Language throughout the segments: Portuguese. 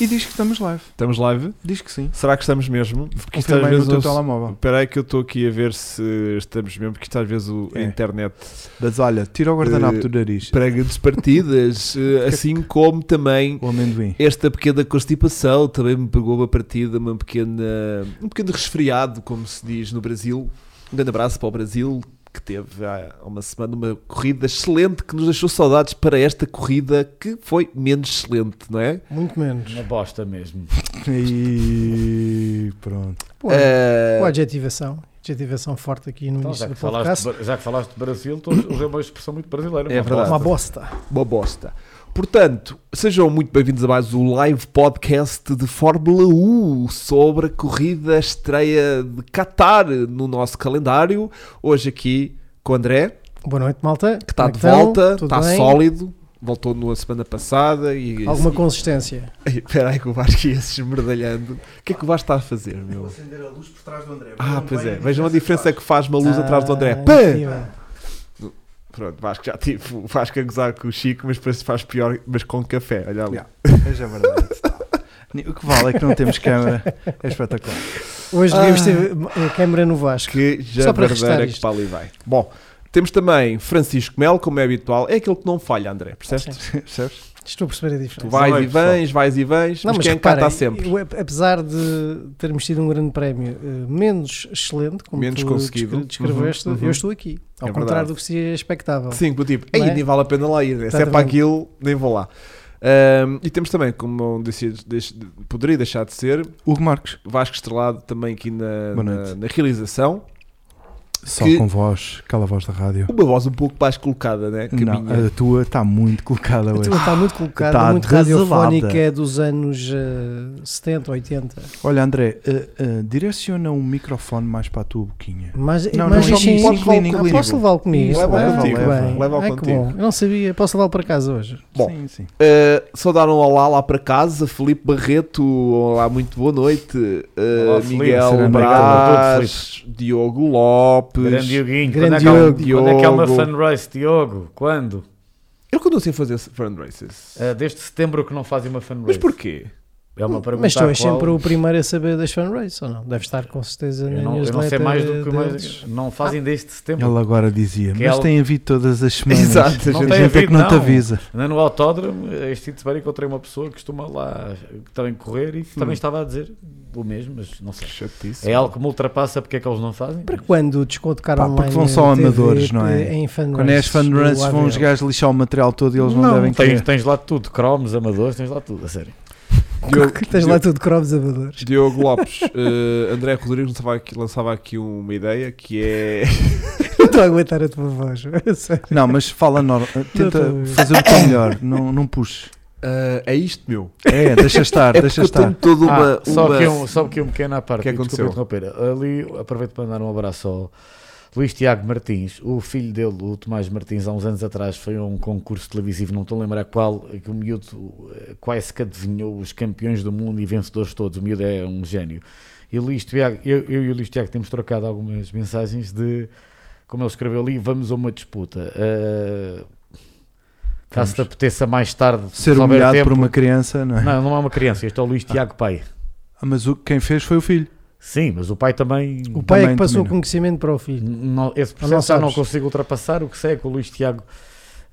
E diz que estamos live. Estamos live? Diz que sim. Será que estamos mesmo? Porque isto às no vezes. teu eu- telemóvel. Espera aí que eu estou aqui a ver se estamos mesmo, porque isto às vezes o- a É. internet Mas olha, tira o guardanapo Eh, do nariz. prega-nos partidas, eh, assim como também O amendoim. esta pequena constipação também me pegou uma partida, uma pequena, um pequeno resfriado, como se diz no Brasil. Um grande abraço para o Brasil, que teve há uma semana uma corrida excelente que nos deixou saudades para esta corrida que foi menos excelente, não é? Muito menos. Uma bosta mesmo. E pronto. Pô, Eh, com a adjetivação. Adjetivação forte aqui no Então, início já, do falaste, podcast. de- já que falaste de Brasil, usei uma expressão muito brasileira. É uma verdade. Uma bosta. bosta. uma bosta. Portanto, sejam muito bem-vindos a mais o live podcast de Fórmula 1 sobre a corrida estreia de Qatar no nosso calendário. Hoje aqui com o André, Boa noite, malta. que está Como é de volta, está bem? sólido, voltou na semana passada e Alguma consistência. Espera aí que o Vasco ia se esmerdalhando. O que é que o Vasco está a fazer, meu? acender a luz por trás do André. Ah, pois é. Vejam a diferença que faz uma luz atrás do André. Ah, Pã! Pronto, Vasco já tive o Vasco a gozar com o Chico, mas depois faz pior, mas com café. Olha ali. Yeah. A verdade. O que vale é que não temos câmera. É espetacular. Hoje Ah. devíamos ter a câmara no Vasco. Que já Só para verdadeira que para ali vai. Bom, temos também Francisco Melo, como é habitual. É aquele que não falha, André, percebes? Percebes? Estou a perceber a Tu diferença. vais Não e vens, vais e vens, Não, mas mas quem cá está sempre. eu, apesar de termos tido um grande prémio eh, menos excelente, como Menos tu conseguido. descre- descreveste, Uhum, uhum. eu estou aqui. Ao É contrário verdade. do que se expectável. Sim, do tipo, aí é? nem vale a pena lá ir, né? se é para aquilo, nem vou lá. Ahm, e temos também, como não disse- deixe- poderia deixar de ser, Hugo Marcos. Vasco Estrelado também aqui na, na, na realização. Só Que- com voz, aquela voz da rádio. Uma voz um pouco mais colocada, né? Que a Não, minha. a tua está muito colocada A hoje. tua está muito colocada, Está muito desalada. radiofónica dos anos eh, 70, 80. Olha, André, eh, eh, direciona um microfone mais para a tua boquinha. Mas, Não, mas não, sim, Ah, inclina. posso levá-lo comigo? Isso, leva Ah, contigo, bem. leva Ai, que contigo. bom. Eu não sabia, posso levá-lo para casa hoje. Bom. Sim, sim. Uh, só dar um olá lá para casa, Felipe Barreto, olá, muito boa noite. Uh, Olá. Miguel Braz, Diogo Lopes. Grande Dioguinho. Grande quando, é que Diogo. quando é que há uma fan race, Diogo? Quando? Eu quando sei fazer fundraisers. Ah, desde setembro que não fazem uma fan race. Mas porquê? É uma pergunta Mas tu és qual sempre o primeiro a saber das fanraces, ou não? Deve estar com certeza Eu não, eu não sei mais do que mais. Não fazem desde setembro. Ele agora dizia, Que mas ela- tem havido todas as semanas. Exato, a Não gente- tem A gente é que havido, não te não. avisa. No autódromo, este fim de semana encontrei uma pessoa que costuma lá que também correr e que Hum. também estava a dizer o mesmo, mas não sei. Chatice. É algo que me ultrapassa porque é que eles não fazem. Para quando o desconto cara Pá, porque online vão só TV, amadores, não é? Em Quando é as fanruns vão os gajos lixar o material todo e eles não, Não, devem Tens, querer. tens lá tudo, cromos, amadores, tens lá tudo, a sério. Diogo, Tens lá tudo cromos amadores. Diogo Lopes, uh, André Rodrigues lançava aqui, lançava aqui uma ideia que é. Não estou a aguentar a tua voz. Não, mas fala normal. Tenta fazer o teu melhor. Não, não puxes. Uh, é isto, meu. É, deixa estar, É deixa porque eu tenho estar. toda uma. Ah, só, uma- que um, só que um pequeno à parte, que e desculpa aconteceu? Ali, aproveito para mandar um abraço ao Luís Tiago Martins. O filho dele, o Tomás Martins, há uns anos atrás, foi a um concurso televisivo, não estou a lembrar qual, que o miúdo eh, quase que adivinhou os campeões do mundo e vencedores todos. O miúdo é um gênio. E Luís Tiago, eu, eu e o Luís Tiago temos trocado algumas mensagens de, como ele escreveu ali, vamos a uma disputa. Eh, caso te apeteça mais tarde Ser humilhado por tempo- uma criança, não é? Não, não é uma criança, este é o Luís Tiago Pai. Ah, Mas o, quem fez foi o filho. Sim, mas o pai também. O pai é Também- que passou o conhecimento para o filho. Não, esse processo eu não consigo ultrapassar. O que sei é que o Luís Tiago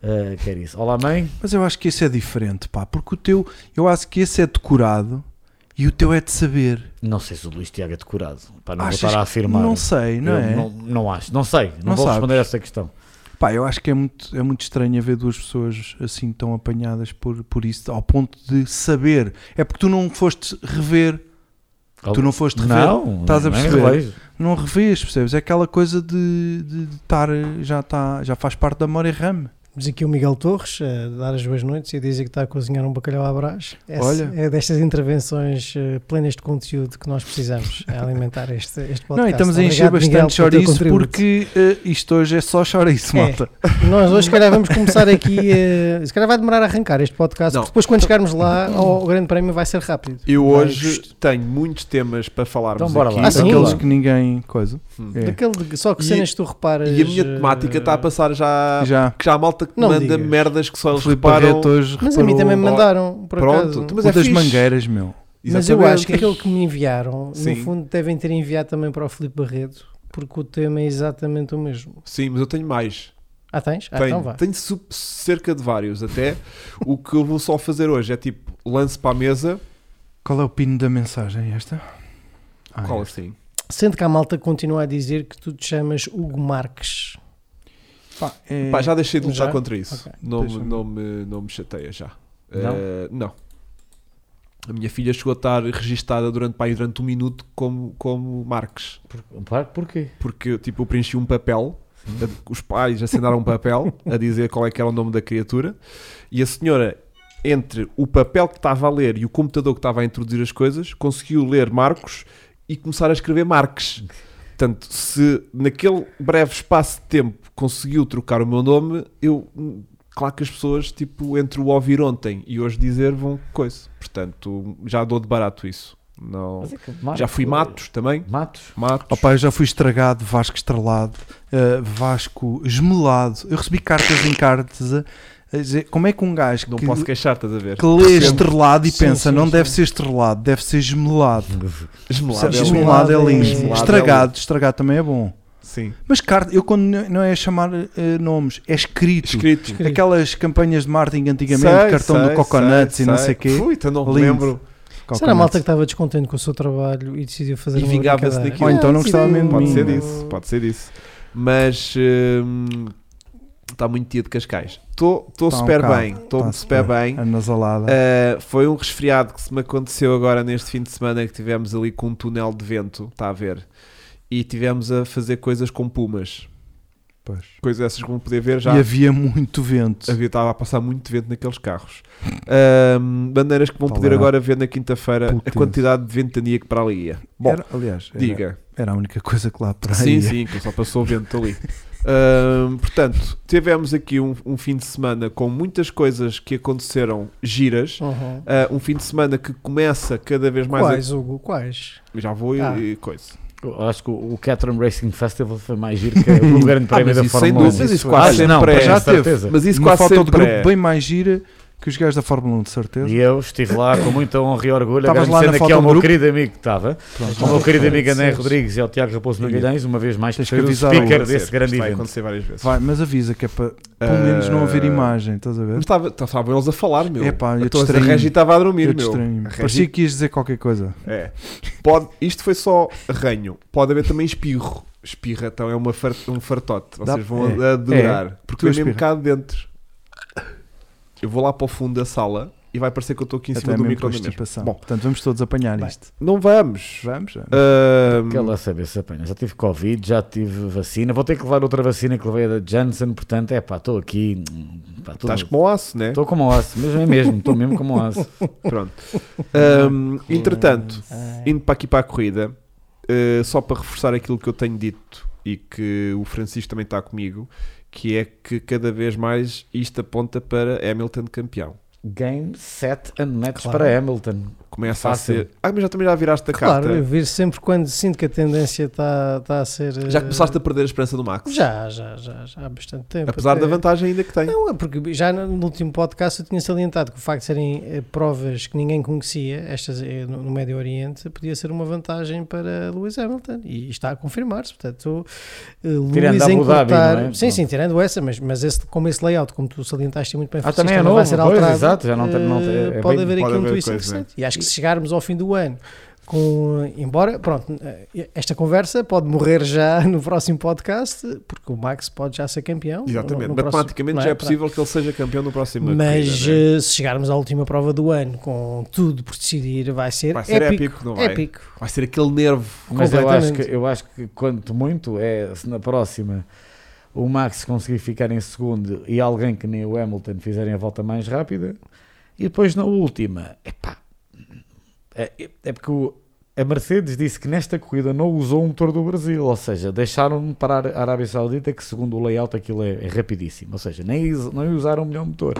eh, quer isso. Olá, mãe. Mas eu acho que esse é diferente, pá. Porque o teu, eu acho que esse é decorado e o teu é de saber. Não sei se o Luís Tiago é decorado. Para não Achas voltar a afirmar. Não sei, não Eu é? Não, não acho, não sei. Não, Não vou sabes. responder a essa questão. Pá, eu acho que é muito, é muito estranho haver duas pessoas assim tão apanhadas por, por isso, ao ponto de saber. É porque tu não foste rever, tu não foste rever, Não, estás a perceber? relejo. não revês, percebes? É aquela coisa de de estar, já, tá, já faz parte da memória RAM. Temos aqui o Miguel Torres a dar as boas noites e a dizer que está a cozinhar um bacalhau à brás. Essa Olha. É destas intervenções eh, plenas de conteúdo que nós precisamos a alimentar este, este podcast. Não, e estamos a encher Obrigado, Miguel, bastante teu chouriço contributo. porque eh, isto hoje é só chouriço, É. malta. Nós hoje, se calhar, vamos começar aqui. eh, se calhar vai demorar a arrancar este podcast, Não. porque depois, quando chegarmos lá ao Grande Prémio, vai ser rápido. Eu hoje tenho muitos temas para falarmos Então bora aqui. lá. Ah, sim? Aqueles Claro. que ninguém coisa. Hum. É. Daquele só que cenas que tu reparas. E a minha eh, temática está a passar já, Já. que já a malta malta que Não manda digas. merdas que só O eles Filipe reparam. Barreto hoje Mas a mim reparou também me mandaram, por Pronto, acaso. mas o é das fixe. mangueiras, meu. Mas eu acho que aquele que me enviaram, Sim. no fundo, devem ter enviado também para o Filipe Barreto, porque o tema é exatamente o mesmo. Sim, mas eu tenho mais. Ah, tens? Ah, tenho então vá. tenho su- cerca de vários até. o que eu vou só fazer hoje é tipo, lance para a mesa. Qual é o pino da mensagem esta? Ah, Qual esta. assim? Sendo que a malta continua a dizer que tu te chamas Hugo Marques. Pá, é- Pá, já deixei de lutar Já? contra isso. Ok. Não, me, não, me, não me chateia já. Não? Eh, não. A minha filha chegou a estar registada durante, pá, aí durante um minuto como, como Marques. Por, porquê? Porque tipo, eu preenchi um papel, a- os pais assinaram um papel a dizer qual é que era o nome da criatura, e a senhora, entre o papel que estava a ler e o computador que estava a introduzir as coisas, conseguiu ler Marcos e começar a escrever Marques. Portanto, se naquele breve espaço de tempo conseguiu trocar o meu nome, eu. Claro que as pessoas, tipo, entre o ouvir ontem e hoje dizer, vão coisa. Portanto, já dou de barato isso. Não. É Marcos- Já fui Matos também. Matos? Matos. Opa, eu já fui estragado, Vasco estrelado, eh, Vasco esmelado. Eu recebi cartas em cartas dizer como é que um gajo Não que, posso queixar, estás a ver? que lê estrelado e Sim, pensa sim, não sim. deve ser estrelado, deve ser gemelado. Esmelado. é Esmelado é lindo. lindo. Esmelado é Estragado, estragado também é bom. Sim. Mas carta, eu quando não é chamar eh, nomes, é escrito. Escrito. Escrito. Aquelas campanhas de marketing antigamente, Sei, cartão sei, do Coconuts sei, e não sei. o quê. Ui, então não me Lindo. lembro. Será a malta que Coconuts. estava descontente com o seu trabalho e decidiu fazer E uma vingava-se daquilo. Ou então não gostava mesmo de Pode ser isso, pode ser isso. Mas hum, está muito dia de Cascais. Estou Tá um super bocado. bem, estou Tá super bem. Anasalada. Uh, foi um resfriado que se me aconteceu agora neste fim de semana que tivemos ali com um túnel de vento, está a ver? E tivemos a fazer coisas com pumas. Pois. Coisas essas como poder ver já. E havia muito vento. Havia, estava a passar muito vento naqueles carros. Ahm, bandeiras que vão Tal poder era agora ver na quinta-feira a quantidade de ventania que para ali ia. Bom, Era- aliás, era, diga. era a única coisa que lá para Sim, aí. sim, que só passou o vento ali. Portanto, tivemos aqui um, um fim de semana com muitas coisas que aconteceram giras. Uhum. Ah, um fim de semana que começa cada vez mais. Quais, Hugo? Quais? A... Já vou e- Ah. e coisa. Eu acho que o Caterham Racing Festival foi mais giro que o grande Ah, prémio mas da isso sem Fórmula 1. dúvida, isso Ah, quase não, sempre é. já Já teve. Mas isso Uma quase foto de sempre grupo é. bem mais gira que os gajos da Fórmula 1, de certeza. E eu estive lá com muita honra e orgulho, Estavas lá agradecendo na aqui ao meu grupo? querido amigo que estava, Pronto. ao meu querido amigo André. Rodrigues e ao Tiago Raposo Magalhães, uma vez mais, Tens que o avisar speaker Vai desse acontecer, grande isto vai evento. acontecer várias vezes. Vai, mas avisa que é para pelo menos não haver imagem, estás a ver? Mas estava- estavam eles a falar, meu. Epá, eu a. Regi estava a dormir, Eu meu. Regi- Parecia que ias dizer qualquer coisa. É. Pode, isto foi só ranho. Pode haver também espirro. Espirra, então é uma um fartote. Vocês vão é. adorar. Porque Tu vem mesmo cá dentro. Eu vou lá para o fundo da sala e vai parecer que eu estou aqui em Até cima do mesmo com micro constipação. Bom, Portanto, vamos todos apanhar Bem. isto. não vamos. Vamos? vamos. Ahm, Quer lá saber se apanha. Já tive Covid, já tive vacina, vou ter que levar outra vacina que levei a da Janssen, portanto, é pá, estou aqui. pá, tô- Estás como o aço, né? Estou como osso, mesmo é mesmo, estou mesmo como osso. Pronto. Ahm, entretanto, indo para aqui para a corrida, eh, só para reforçar aquilo que eu tenho dito e que o Francisco também está comigo, que é que cada vez mais isto aponta para Hamilton campeão. Game, set and match Claro. para Hamilton. Começa Fácil. a ser. Ah, mas já também já viraste a Claro, eu carta. vir sempre quando sinto que a tendência está está a ser. Já eh, começaste a perder a esperança do Max. Já, já, já, já há bastante tempo. Apesar até. da vantagem ainda que tem. Não, é porque já no último podcast eu tinha salientado que o facto de serem eh, provas que ninguém conhecia, estas eh, no, Médio Oriente, podia ser uma vantagem para Lewis Hamilton e está a confirmar-se. Portanto, Tirando Lewis Dhabi, encurtar. é? Sim, sim, tirando essa, mas, mas esse, como esse layout, como tu salientaste muito bem, Ah, também é vai novo, ser pois, alterado. exato, já não tem- não tem- é pode bem- haver pode aqui um twist coisa, interessante. E acho que se chegarmos ao fim do ano com, embora, pronto, esta conversa pode morrer já no próximo podcast, porque o Max pode já ser campeão. no- Exatamente. no próximo- Matematicamente não já é possível que ele seja campeão no próximo Mas corrida, né? eh, se chegarmos à última prova do ano com tudo por decidir, vai ser, Vai ser épico. épico, não vai? épico. Vai ser aquele nervo. Mas eu acho, que, eu acho que quanto muito é se na próxima o Max conseguir ficar em segundo e alguém que nem o Hamilton fizerem a volta mais rápida e depois na última, epá, é, é porque o- a Mercedes disse que nesta corrida não usou o motor do Brasil, ou seja, deixaram parar a Arábia Saudita que segundo o layout aquilo é, é rapidíssimo, ou seja, nem, não usaram o melhor motor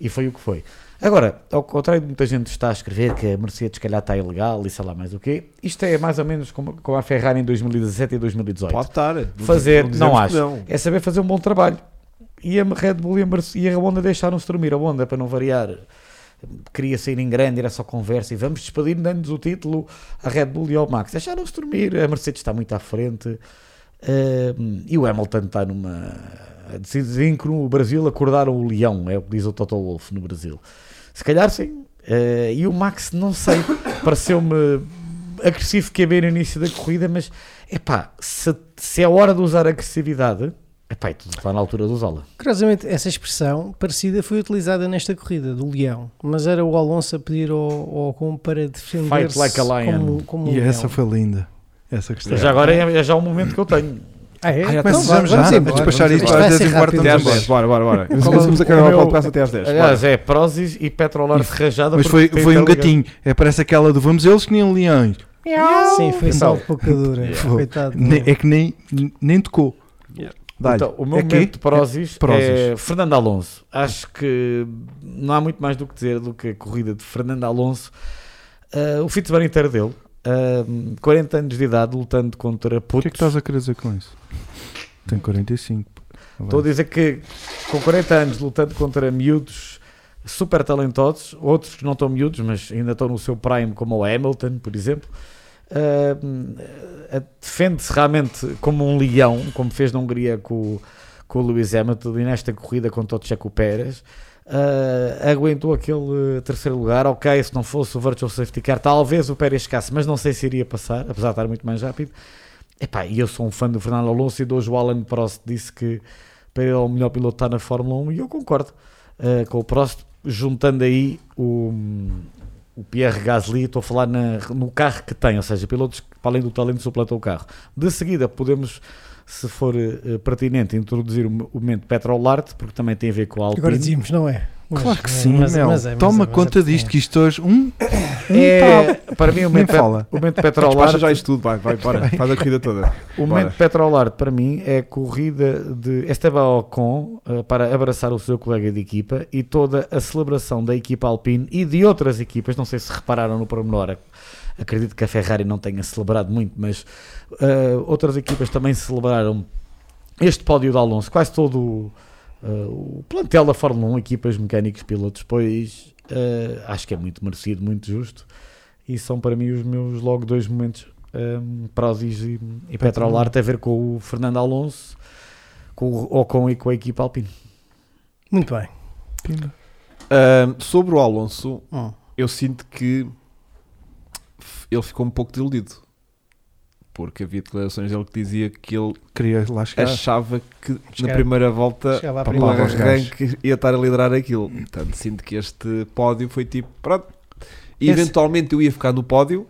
e foi o que foi. Agora, ao contrário de muita gente está a escrever que a Mercedes se calhar está ilegal e sei lá mais o quê, isto é mais ou menos como, como a Ferrari em 2017 e 2018. Pode estar. Fazer, não que acho. Não. É saber fazer um bom trabalho. e a Red Bull e a, Merce- e a Honda deixaram-se dormir. A Honda, para não variar, queria sair em grande, era só conversa e vamos despedir dando-nos o título à Red Bull e ao Max. Deixaram-se dormir, a Mercedes está muito à frente eh, e o Hamilton está numa. Dizem que no Brasil acordaram o leão, é o que diz o Toto Wolff no Brasil. Se calhar sim. Eh, e o Max, não sei, pareceu-me agressivo que é bem no início da corrida, mas epá, se, se é hora de usar agressividade, epá, e tudo está na altura de usá-la. Curiosamente, essa expressão parecida foi utilizada nesta corrida do Leão, mas era o Alonso a pedir ao, ao Ocon para defender Fight like a lion. como, como um E essa leão. foi linda. Essa questão. Já agora é, é já o momento que eu tenho. Ah, é? Ah, já Então vamos já vamos a embora. despachar Vamos isto às Isto 10 vai e quarto Até às rápido. 10, bora, bora, bora. É o- Vamos acabar o podcast até às 10. bora. Aliás, é Prozis e Petrolarte rajada. Mas foi, foi um gatinho. É, parece aquela do vamos eles que nem leões. Sim, foi Então, só pouca dura. É que nem, nem tocou. Então, o meu é quê? momento de Prozis é, Prozis. Fernando Alonso. Acho que não há muito mais do que dizer do que a corrida de Fernando Alonso. Ah, o fim de semana inteiro dele. ah, 40 anos de idade, lutando contra O putos. que é que estás a querer dizer com isso? Tem 45. Estou a dizer que com 40 anos lutando contra miúdos super talentosos, outros que não estão miúdos, mas ainda estão no seu prime, como o Hamilton, por exemplo, ah, defende-se realmente como um leão, como fez na Hungria com, com o Lewis Hamilton e nesta corrida contra o Checo Pérez. Ah, aguentou aquele terceiro lugar. Ok, se não fosse o Virtual Safety Car, talvez o Pérez chegasse, mas não sei se iria passar, apesar de estar muito mais rápido. E eu sou um fã do Fernando Alonso e de hoje o Alan Prost disse que para ele é o melhor piloto está na Fórmula 1 e eu concordo uh, com o Prost, juntando aí o, o Pierre Gasly, estou a falar na- no carro que tem, ou seja, pilotos que, para além do talento suplantam o carro. De seguida podemos, se for uh, pertinente, introduzir o, o momento Petrolart, porque também tem a ver com a Agora Alpine. dizíamos, não é? Mas- Claro que mas- sim, mas- é, mas Toma é, mas conta é- disto, que isto hoje. Um, É, para mim o momento, fala. o momento Petrolart já isto tudo, vai, vai, bora. Faz a corrida toda. O momento Petrolart para mim é a corrida de Esteban Ocon eh, para abraçar o seu colega de equipa e toda a celebração da equipa Alpine e de outras equipas, não sei se repararam no pormenor, ac- acredito que a Ferrari não tenha celebrado muito, mas eh, outras equipas também celebraram este pódio de Alonso, quase todo o, eh, o plantel da Fórmula 1, equipas, mecânicos, pilotos, pois eh, acho que é muito merecido, muito justo e são para mim os meus logo dois momentos um, Prozis e, e Petrolarte a ver com o Fernando Alonso com o Ocon e com a equipa Alpine. Muito bem. Ahm, sobre o Alonso, Hum. eu sinto que ele ficou um pouco desiludido. Porque havia declarações dele que dizia que ele queria lá chegar. achava que na Chegar- primeira volta. Papava os arranque ia estar a liderar aquilo. Portanto, sinto que este pódio foi tipo, pronto. E Esse- eventualmente eu ia ficar no pódio,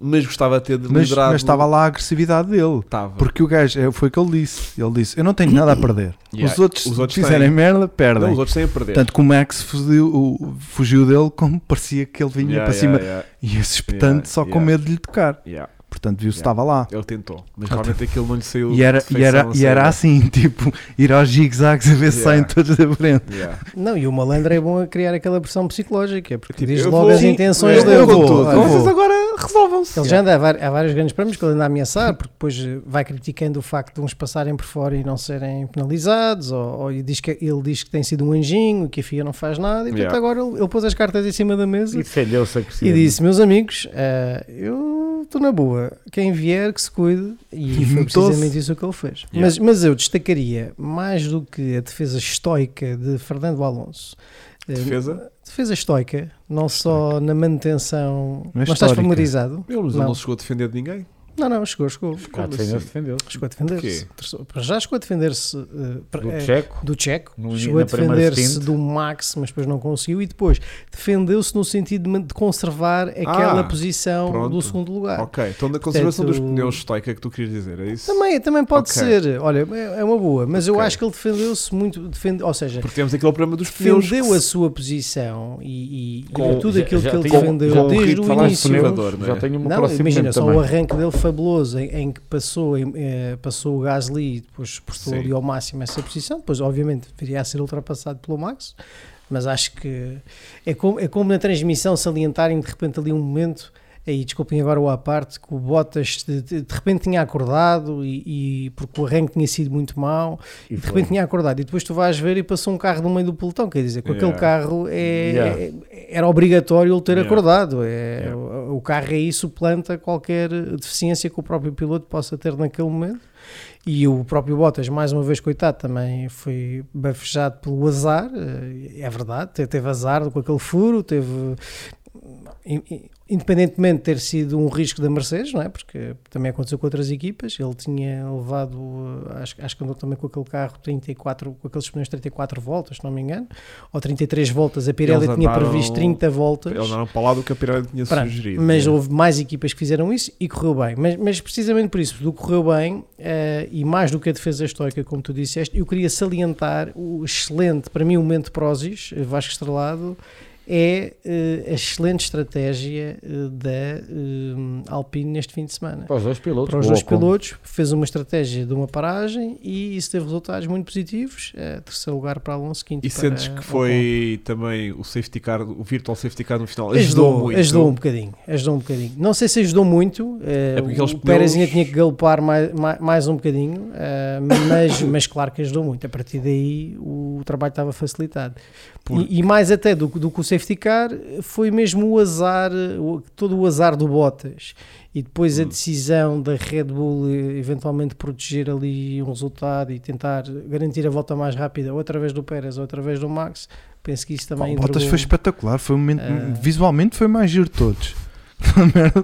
mas gostava de ter Mas, liderado. mas estava lá a agressividade dele. Estava. Porque o gajo, é, foi o que ele disse. Ele disse: Eu não tenho nada a perder. Yeah. Os outros, Os outros fizerem têm. merda, perdem. Não, os outros têm a perder. Tanto que o Max fugiu, o- fugiu dele como parecia que ele vinha Yeah, para cima. yeah, yeah, E esse espetante Yeah, só com medo de lhe tocar. yeah. Portanto, viu-se Yeah. estava lá. Ele tentou, mas realmente aquilo não lhe saiu. E era, e, era, e era assim, tipo, ir aos zigzags a ver se Yeah. saem todos da frente. Yeah. Não, e o malandro é bom a criar aquela pressão psicológica, porque Tipo, diz eu logo vou- as Sim, intenções eu dele. vou com vou, tudo. eu Vocês agora resolvam-se. Ele já anda há, vários grandes prémios que ele anda a ameaçar, porque depois eh, vai criticando o facto de uns passarem por fora e não serem penalizados, ou, ou diz que, ele diz que tem sido um anjinho, que a FIA não faz nada, e portanto Yeah. agora ele, ele pôs as cartas em cima da mesa E e disse: Meus amigos, eh, eu estou na boa, quem vier que se cuide, e foi precisamente isso que ele fez. Yeah. Mas, mas eu destacaria mais do que a defesa estoica de Fernando Alonso. eh, Defesa? Defesa estoica, não só na manutenção. Não é Não estás histórica. familiarizado? Mas ele Não. não chegou a defender de ninguém. Não, não, chegou, chegou. Como defendeu-se, assim? defendeu-se. Chegou a defender-se. Já chegou a defender-se pra- Do eh, Checo. do Checo, No- chegou a defender-se do Max, mas depois não conseguiu, e depois defendeu-se no sentido de conservar aquela Ah, posição pronto. do segundo lugar. Ok, então na conservação dos Portanto, pneus estoica que tu querias dizer, é isso? Também, também pode Ok. ser, olha, é é uma boa, mas eu Ok. acho que ele defendeu-se muito, defende, ou seja, Porque temos aquele problema dos pneus. defendeu a se- sua posição e, e- Com- e tudo aquilo já que ele defendeu com desde o início. é? Já tenho um Não, imagina, só o arranque dele fabuloso em, em que passou, em, eh, passou o Gasly e depois postou Sim. ali ao máximo essa posição, depois obviamente viria a ser ultrapassado pelo Max, mas acho que é como, é como na transmissão salientarem de repente ali um momento aí desculpem agora o à parte, que o Bottas de, de- de repente tinha acordado e, e porque o arranque tinha sido muito mau, e, de repente tinha acordado e depois tu vais ver e passou um carro no meio do pelotão, quer dizer, com aquele Yeah. carro é, Yeah. é- era obrigatório ele ter Yeah. acordado, é, o, o carro aí suplanta qualquer deficiência que o próprio piloto possa ter naquele momento. E o próprio Bottas, mais uma vez, coitado, também foi bafejado pelo azar. eh, É verdade, te- teve azar com aquele furo, teve. In- in- Independentemente de ter sido um risco da Mercedes, não é? Porque também aconteceu com outras equipas. Ele tinha levado, eh, acho, acho que andou também com aquele carro 34, com aqueles pneus 34 voltas, se não me engano, ou 33 voltas. A Pirelli Eles tinha andaram- previsto 30 voltas. Eles andaram para lá do que a Pirelli tinha Pronto, sugerido. mas né? houve mais equipas que fizeram isso e correu bem. Mas, mas precisamente por isso, do correu bem, eh, e mais do que a defesa histórica, como tu disseste, eu queria salientar o excelente, para mim, o momento de Prozis, eh, Vasco Estrelado, é eh, a excelente estratégia eh, da eh, Alpine neste fim de semana. Para os dois pilotos. Para os dois Ocon. pilotos, fez uma estratégia de uma paragem e isso teve resultados muito positivos. Eh, terceiro lugar para Alonso, quinto E para sentes que Ocon. foi também o safety car, o virtual safety car no final? Ajudou, Ajudou, muito. ajudou um bocadinho, ajudou um bocadinho. Não sei se ajudou muito, É o Pérez ainda pneus- tinha que galopar mais, mais, mais um bocadinho, mas, mas claro que ajudou muito. A partir daí o trabalho estava facilitado. Porque- E, e mais até do, que- do que o safety car, foi mesmo o azar, o- todo o azar do Bottas. E depois Hum. a decisão da Red Bull eh, eventualmente proteger ali um resultado e tentar garantir a volta mais rápida, ou através do Pérez ou através do Max. Penso que isso Pá, também o Bottas foi espetacular, foi um momento, Ah. visualmente foi mais giro de todos. A merda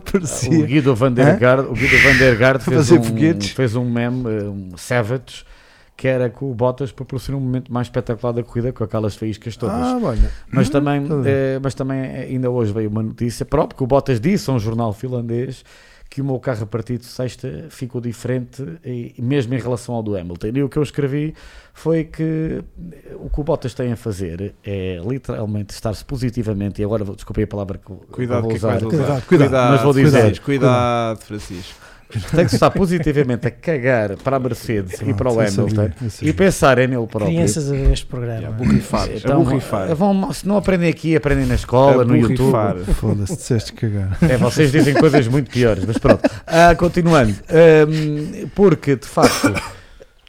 O. Guido Van der Gaard, o Guido Van der fez, um, foguetes. fez um meme, eh, um Savage, que era que o Bottas proporcionou um momento mais espetacular da corrida com aquelas faíscas todas. Ah, olha. Mas Hum, também, tá eh, mas também eh, ainda hoje veio uma notícia própria que o Bottas disse a um jornal finlandês que o meu carro a partir de sexta ficou diferente e, mesmo em relação ao do Hamilton. E o que eu escrevi foi que eh, o que o Bottas tem a fazer é literalmente estar-se positivamente, e agora desculpei a palavra que Cuidado, vou que é que usar, vais usar? Cuidado, cuidado. Mas vou dizer- Francisco, cuidado, Francisco. Tem que estar positivamente a cagar para a Mercedes e para o Pronto, Hamilton e pensar é nele próprio. crianças a ver este programa. Yeah, borrifar, Então, a borrifar. vão, se não aprendem aqui, aprendem na escola, no YouTube. Foda-se, disseste cagar. É, vocês dizem coisas muito piores, mas pronto. Ah, continuando, Ahm, porque de facto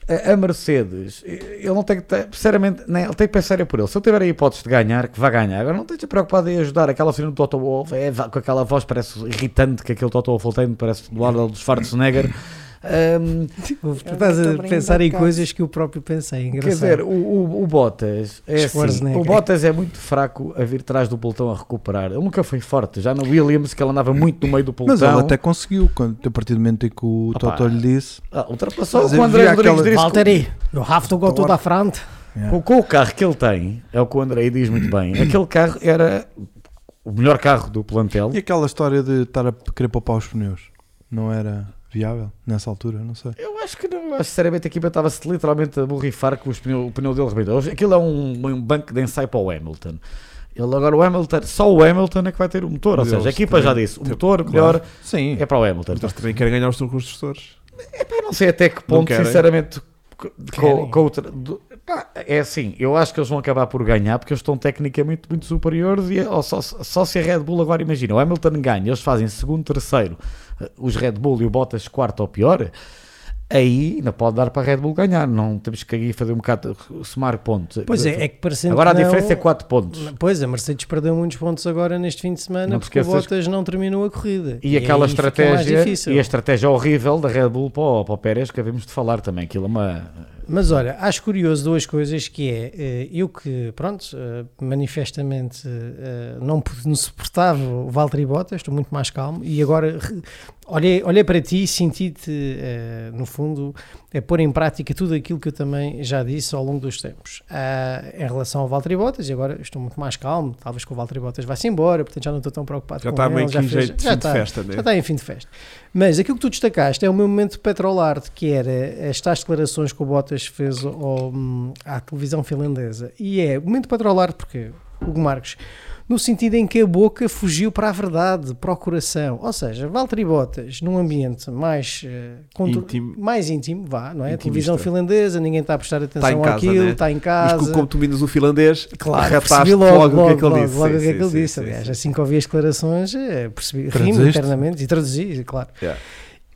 a Mercedes, ele não tem que sinceramente, nem, ele tem que pensar por ele. Se ele tiver a hipótese de ganhar, que vai ganhar. Agora não esteja preocupado em ajudar aquela cena do Toto Wolff, é, com aquela voz parece irritante que aquele Toto Wolff tem, parece do Arnold Schwarzenegger. Tu estás a pensar em coisas que eu próprio pensei. Engraçado. Quer dizer, o, o, o Bottas é assim, o Bottas é muito fraco a vir atrás do pelotão a recuperar. Ele nunca foi forte, já no Williams que ele andava muito no meio do pelotão. Mas ele até conseguiu, quando, a partir do momento em que o Opa. Toto lhe disse. Ah, ultrapassou o André Rodrigues aquela- disse. Valtteri, you have to go to the front. Yeah. Com, com o carro que ele tem, é o que o André diz muito bem. Aquele carro era o melhor carro do plantel. E aquela história de estar a querer poupar os pneus? Não era viável nessa altura? Não sei. Eu acho que não, acho que sinceramente a equipa estava-se literalmente a borrifar com os pneu, o pneu dele rebentou. Aquilo é um, um banco de ensaio para o Hamilton. Ele agora o Hamilton, só o Hamilton é que vai ter o motor. Ou seja, a equipa já disse, o tem- motor claro. melhor Sim. é para o Hamilton. Mas eles também querem ganhar os construtores. Epá, eu não sei até que ponto, sinceramente, com, com outra- do- pá, é assim, eu acho que eles vão acabar por ganhar porque eles estão tecnicamente muito superiores e ou só, só se a Red Bull agora imagina, o Hamilton ganha, eles fazem segundo, terceiro, eh, os Red Bull e o Bottas quarto ou pior, aí ainda pode dar para a Red Bull ganhar, não temos que aí fazer um bocado, somar pontos. Pois é, é que parecendo Agora a que não- diferença é 4 pontos. Pois, a Mercedes perdeu muitos pontos agora neste fim de semana Não porque o Bottas não terminou a corrida. E, aquela fica mais estratégia e a estratégia horrível da Red Bull para o, para o Pérez que havemos de falar também, aquilo é uma Mas olha, acho curioso duas coisas que é, eh, eu que, pronto, eh, manifestamente eh, não, não suportava o Valtteri Bottas, estou muito mais calmo, e agora olhei, olhei para ti e senti-te, no fundo, a pôr em prática tudo aquilo que eu também já disse ao longo dos tempos. Ah, em relação ao Valtteri Bottas, e agora estou muito mais calmo, talvez que o Valtteri Bottas vai-se embora, portanto já não estou tão preocupado Já com está ele. que já em fez- jeito de já fim de está. festa, né? Já está em fim de festa. Mas aquilo que tu destacaste é o meu momento de petrolarte, que era estas declarações que o Bottas fez ao- hum, à televisão finlandesa. E é o momento de petrolarte porque, Hugo Marques, no sentido em que a boca fugiu para a verdade, para o coração. Ou seja, Valtteri Bottas, num ambiente mais, eh, contro- Íntimo. mais íntimo, vá, não é? Intimista. Televisão finlandesa, ninguém está a prestar atenção Está em casa, àquilo, né? está em Mas casa. como, como tu minas o finlandês, Claro, percebi logo, logo, o que é que ele logo, disse. logo o que é que ele disse. Aliás, sim. assim que ouvi as declarações, eh, percebi, rimo internamente e traduzi, claro. Yeah.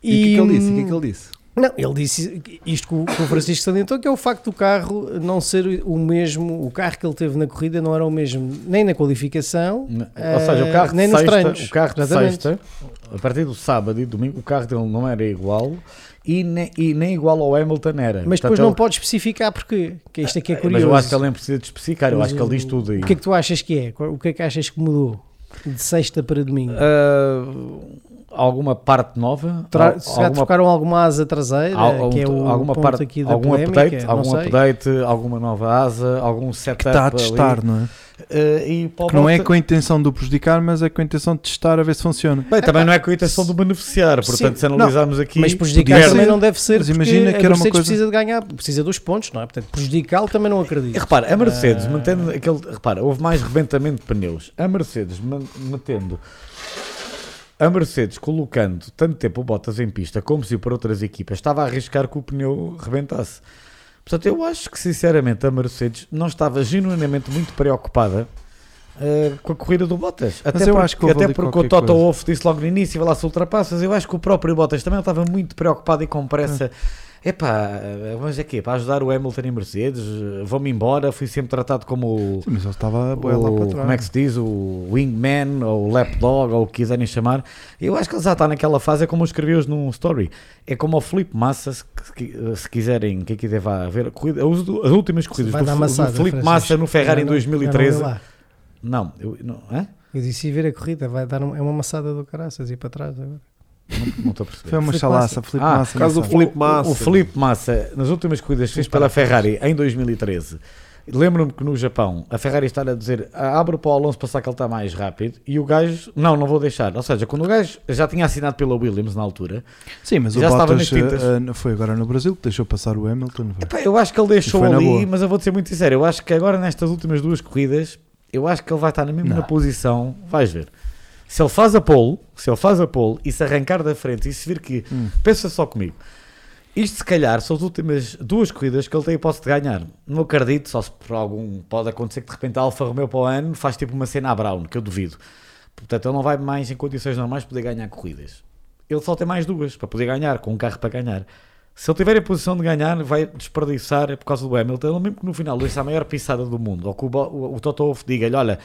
E o que é que ele disse? E o que é que ele disse? Não, ele disse isto que o, que o Francisco salientou, que é o facto do carro não ser o mesmo, o carro que ele teve na corrida não era o mesmo, nem na qualificação, Ou seja, o carro de nem nos sexta, treinos. o carro de sexta, a partir do sábado e domingo, o carro dele não era igual e nem, e nem igual ao Hamilton era. mas depois Portanto, não ele- pode especificar porquê, que isto aqui é Mas curioso. eu acho que ele nem precisa de especificar, eu Mas acho que ele diz tudo aí. O que é que tu achas que é? O que é que achas que mudou de sexta para domingo? Ah, alguma parte nova? Tra- se alguma trocaram alguma asa traseira, Al- que é o alguma ponto parte, aqui da algum polémica, update, não algum sei. update, alguma nova asa, algum setup Que está a ali. testar, não é? Eh, e Que não é com a intenção de o prejudicar, mas é com a intenção de testar a ver se funciona. Bem, também não é com a intenção de beneficiar, Sim, portanto, se não, analisarmos aqui. Mas prejudicar também não deve ser, Mas imagina que era uma Mercedes coisa- precisa de ganhar, precisa dos pontos, não é? Portanto, prejudicá-lo também não E acredito. repara, a Mercedes Ah. mantendo aquele. Repara, houve mais rebentamento de pneus. A Mercedes man- mantendo. A Mercedes colocando tanto tempo o Bottas em pista como se para outras equipas estava a arriscar que o pneu rebentasse. Portanto, eu acho que sinceramente a Mercedes não estava genuinamente muito preocupada eh, com a corrida do Bottas. Até, eu por- acho que até porque o Toto. Wolff disse logo no início, vai lá se ultrapassas. Eu acho que o próprio Bottas também estava muito preocupado e com pressa. Epá, mas é quê? Para ajudar o Hamilton e Mercedes, vou-me embora, fui sempre tratado como o, Sim, mas ele estava boia lá para o- trás. como é que se diz, o wingman ou o lapdog ou o que quiserem chamar. Eu acho que ele já está naquela fase, é como eu escrevi hoje num story. É como o Felipe Massa, se, se- se quiserem, quem quiser vá ver as, as últimas corridas do, dar do Felipe. Massa no Ferrari em não- não vê 2013. lá. Não, eu, não, hã? Eu disse ir ver a corrida, vai dar um- é uma maçada do caraças e para trás agora. Não, não estou a perceber. Foi uma chalaça, Massa. Filipe Ah, Massa. por causa não do sabe. Filipe Massa. O Felipe Massa, nas últimas corridas que fez pela Ferrari em 2013, lembro-me que no Japão a Ferrari está a dizer "Ah, abre para o Alonso passar que ele está mais rápido e o gajo, não, não vou deixar. Ou seja, quando o gajo já tinha assinado pela Williams na altura, Sim, mas Já o estava Bottas eh, foi agora no Brasil que deixou passar o Hamilton. epá, eu acho que ele deixou ali, boa. mas eu vou ser muito sincero, eu acho que agora nestas últimas duas corridas, eu acho que ele vai estar na mesma Não. posição, vais ver. Se ele faz a pole, se ele faz a pole e se arrancar da frente e se vir que Hum. Pensa só comigo. Isto se calhar são as últimas duas corridas que ele tem a hipótese de ganhar. Não acredito, só se por algum pode acontecer que de repente a Alfa Romeo para o ano faz tipo uma cena a Brown, que eu duvido. Portanto, ele não vai mais em condições normais poder ganhar corridas. Ele só tem mais duas para poder ganhar, com um carro para ganhar. Se ele tiver em posição de ganhar, vai desperdiçar por causa do Hamilton, mesmo que no final deixe a maior pisada do mundo, ou que o, o, o Toto Wolff diga-lhe, olha,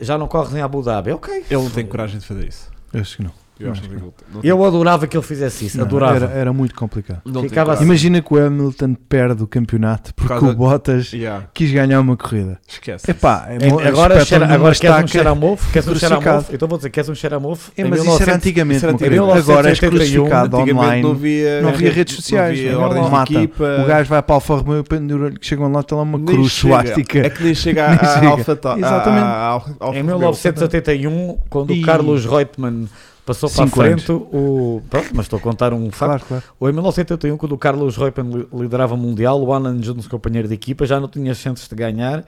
já não corres em Abu Dhabi, ok. Ele não tem coragem de fazer isso. Eu Acho que não. Eu acho que ele não tem- Eu adorava que ele fizesse isso, Não, adorava. Era, era muito complicado. não tem Ficava coragem. Imagina que o Hamilton perde o campeonato porque causa- o Bottas Yeah, quis ganhar uma corrida. Esquece. Epá, é, É, mo- agora espetam-lhe cheira, agora queres um estaca. xeramove? Queres um crucificado. xeramove? Então vou dizer, queres um xeramove? É, Em mas isso 1900 era antigamente. isso era meu querido. antigamente. Agora és 1981, crucificado Antigamente online. não havia, não havia redes sociais, Não havia não ordens de equipa. O gajo vai para a Alfa Romeo pendura- chegam lá, está lá uma Nem cruz chega. suástica. É que nem chega Nem à chega. Alfa Ta- Exatamente. Em Romeo. 1981, quando E- o Carlos Reutemann passou para a frente, o. Pronto, mas estou a contar um facto. Claro, claro. Ou em 1981, quando o Carlos li- liderava o Mundial, o Alan Jones, companheiro de equipa, já não tinha chances de ganhar.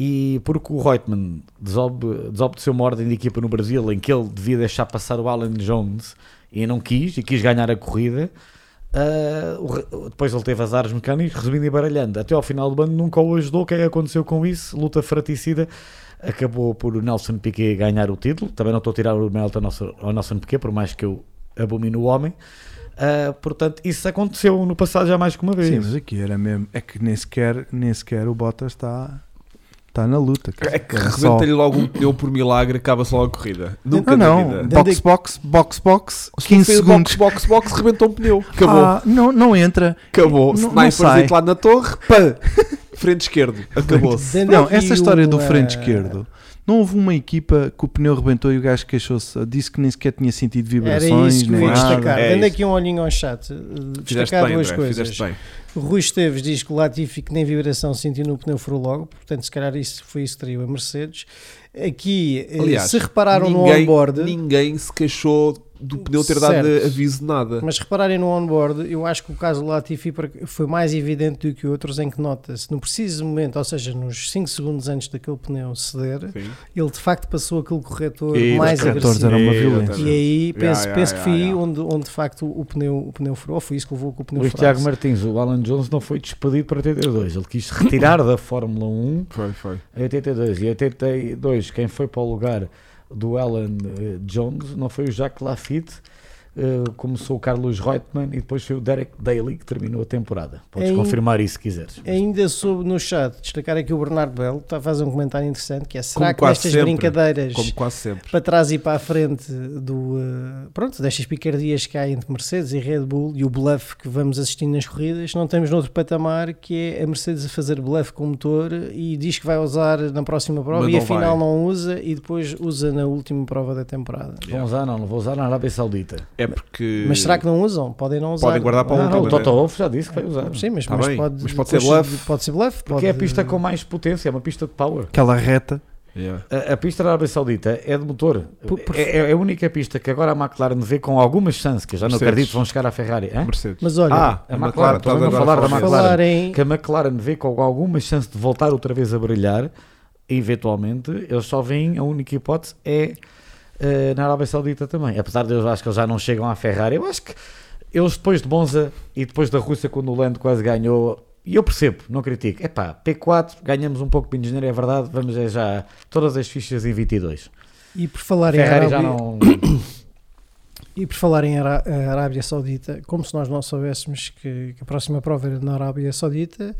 E porque o Reutemann desobe, desobedeceu uma ordem de equipa no Brasil em que ele devia deixar passar o Alan Jones e não quis, e quis ganhar a corrida. Re- depois ele teve azares mecânicos, resumindo e baralhando. Até ao final do ano nunca o ajudou. O que é que aconteceu com isso? Luta fraticida. Acabou por Nelson Piquet ganhar o título. Também não estou a tirar o mérito ao, Nelson Piquet, por mais que eu abomino o homem. Ah, portanto, isso aconteceu no passado já mais que uma vez. Sim, mas aqui era mesmo. É que nem sequer, nem sequer o Bottas está, está na luta. cara. É que rebenta-lhe logo um pneu por milagre, acaba-se logo a corrida. Nunca Não, na não. vida. Box, box, box, box. Se 15 fez segundos. Box, box, box, rebentou um pneu. Acabou. Ah, não, não entra. Acabou. não- sai. lá na torre. Pã! Frente esquerdo. Acabou-se. Não, essa história do frente esquerdo. Não houve uma equipa que o pneu rebentou e o gajo queixou-se, disse que nem sequer tinha sentido Era vibrações, isso que eu ia destacar. É Dando aqui um olhinho ao chat, eh, destacar bem, duas André. coisas. Fizeste bem. O Rui Esteves diz que o Latifi que nem vibração sentiu no pneu furou logo, portanto, se calhar isso foi isso que traiu a Mercedes. Aqui, eh, Aliás, se repararam ninguém, no onboard, ninguém se queixou do pneu ter dado Certo. aviso de nada. Mas repararem no onboard, eu acho que o caso do Latifi foi mais evidente do que outros em que nota-se, no preciso momento, ou seja, nos 5 segundos antes daquele pneu ceder, Sim. ele de facto passou aquele corretor E mais agressivo. eram uma violência. E aí penso, ya, penso ya, que foi aí ya. onde, onde de facto o pneu, o pneu furou, foi isso que levou que o pneu Luís. Tiago Martins, o Alan Jones não foi despedido para 82. Ele quis retirar da Fórmula 1 Foi, foi. em 82. E em 82, quem foi para o lugar do Alan eh, Jones não foi o Jacques Lafitte, eh, começou o Carlos Reutemann e depois foi o Derek Daly que terminou a temporada. Podes Em- confirmar isso se quiseres. Ainda soube no chat destacar aqui o Bernardo Belo, está a fazer um comentário interessante que é será Como que nestas sempre. brincadeiras Como quase sempre. para trás e para a frente do uh, pronto, destas picardias que há entre Mercedes e Red Bull e o bluff que vamos assistindo nas corridas, não temos noutro patamar que é a Mercedes a fazer bluff com o motor e diz que vai usar na próxima prova Mas e não afinal vai. não usa e depois usa na última prova da temporada. Vão usar, não, não vou usar na Arábia Saudita. É porque. Mas será que não usam? Podem não usar. Podem guardar para a Não, última. não, o? Toto Wolff já disse que vai usar. Sim, mas, Tá mas pode, mas pode ser bluff. Pode ser bluff. Porque é a pode- pista com mais potência, é uma pista de power. Aquela reta. Yeah. A, a pista da Arábia Saudita é de motor. Por- por- É, é a única pista que agora a McLaren vê com algumas chances, que eu já não acredito que vão chegar à Ferrari. hã? Mercedes. Mas olha, ah, a McLaren, estou estás mesmo a falar da McLaren. que a McLaren vê com alguma chance de voltar outra vez a brilhar, eventualmente, eles só veem, a única hipótese é eh, na Arábia Saudita também. Apesar de eu acho que eles já não chegam à Ferrari, eu acho que eles depois de Monza e depois da Rússia, quando o Lando quase ganhou, e eu percebo, não critico, epá, P4, ganhamos um pouco de engenharia, é verdade, vamos é já todas as fichas em 22. e por falar em Ferrari já não. E por falar em Ará- a Arábia Saudita, como se nós não soubéssemos que, que a próxima prova era na Arábia Saudita,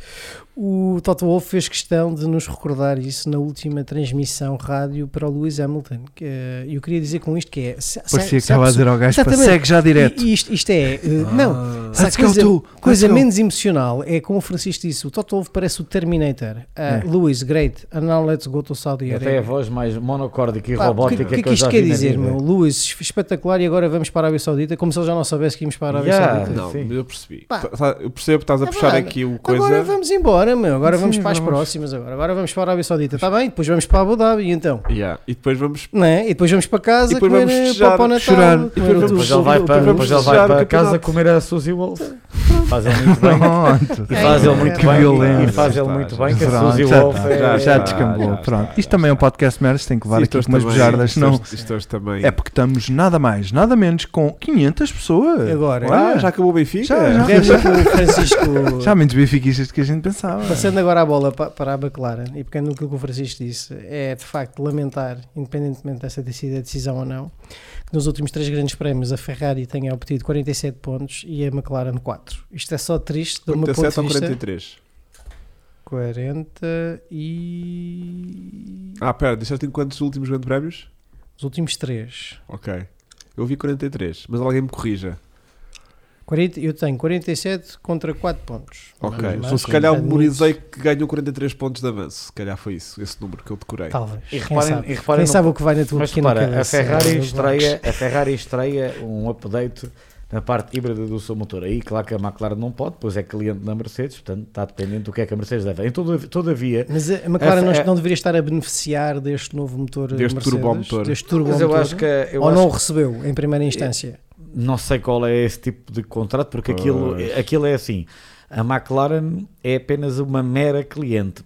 o Toto Wolff fez questão de nos recordar isso na última transmissão rádio para o Lewis Hamilton. que, eh, eu queria dizer com isto que é... se- se- Parecia que se há estava a dizer ao gajo segue já direto. E isto, isto é... eh, não, go coisa, tu, coisa menos emocional é como o Francisco disse, o Toto Wolff parece o Terminator. Uh, É. Lewis, great, and now let's go to Saudi Até a Arabia. voz mais monocórdica e Pá, o robótica que, que, que, que eu isto já quer vi na dizer, vida. meu? Lewis, espetacular e agora vamos para a Arábia Saudita, como se ele já não soubesse que íamos para a Arábia Yeah. Saudita. Não, Sim. eu percebi. Pá. Tá- tá- Eu percebo que estás a É puxar verdade. aqui o coisa. Agora vamos embora, meu. Agora Sim, vamos para as vamos. próximas. Agora. agora vamos para a Arábia Saudita. Está bem? Depois vamos para Abu Dhabi. Então? Yeah. E depois vamos. Não é? E depois vamos para casa E depois comer vamos eh, festejar, Papa Natal. chorar. E depois o- vamos- Depois ele vai para, depois ele vai o para casa comer a Suzy Wolf. Faz ele muito bem. Pronto. E faz ele muito Que bem. violento. E faz ele muito bem. Que a Pronto, Suzy Wolf é. já, descambou. Pronto. Isto também é um podcast merdas, tem que levar aqui umas bujardas, não. Isto hoje também. É porque estamos nada mais, nada menos com 500 pessoas. Agora, Ah, Olha, já acabou o Benfica? Já, já. O Francisco. já há menos benfiquistas do que a gente pensava. Passando agora a bola pa- para a McLaren e pegando naquilo que o Francisco disse, é de facto lamentar, independentemente dessa a decisão ou não, que nos últimos três grandes prémios a Ferrari tenha obtido 47 pontos e a McLaren 4. Isto é só triste do meu ponto 47 de ou vista. 43? 40 e. Ah, pera, disseste em quantos últimos grandes prémios? Os últimos três. Ok. Eu vi 43, mas alguém me corrija. 40, eu tenho 47 contra 4 pontos. Ok. Mas, Então, se calhar memorizei que ganhou 43 pontos de avanço. Se calhar foi isso, esse número que eu decorei. Talvez. E Quem reparem, sabe? e reparem Quem no- sabe o que vai na tua Mas pequena repara, a cabeça? Ferrari, estreia, a Ferrari estreia um update na parte híbrida do seu motor. Aí, claro que a McLaren não pode, pois é cliente da Mercedes, portanto está dependente do que é que a Mercedes leva. Em toda- todavia, Mas a McLaren A- não, a- não deveria estar a beneficiar deste novo motor Deste Mercedes, turbomotor. Deste turbo mas eu acho que eu ou acho não o recebeu em primeira instância? não sei qual é esse tipo de contrato, porque aquilo, aquilo é assim. A McLaren é apenas uma mera cliente.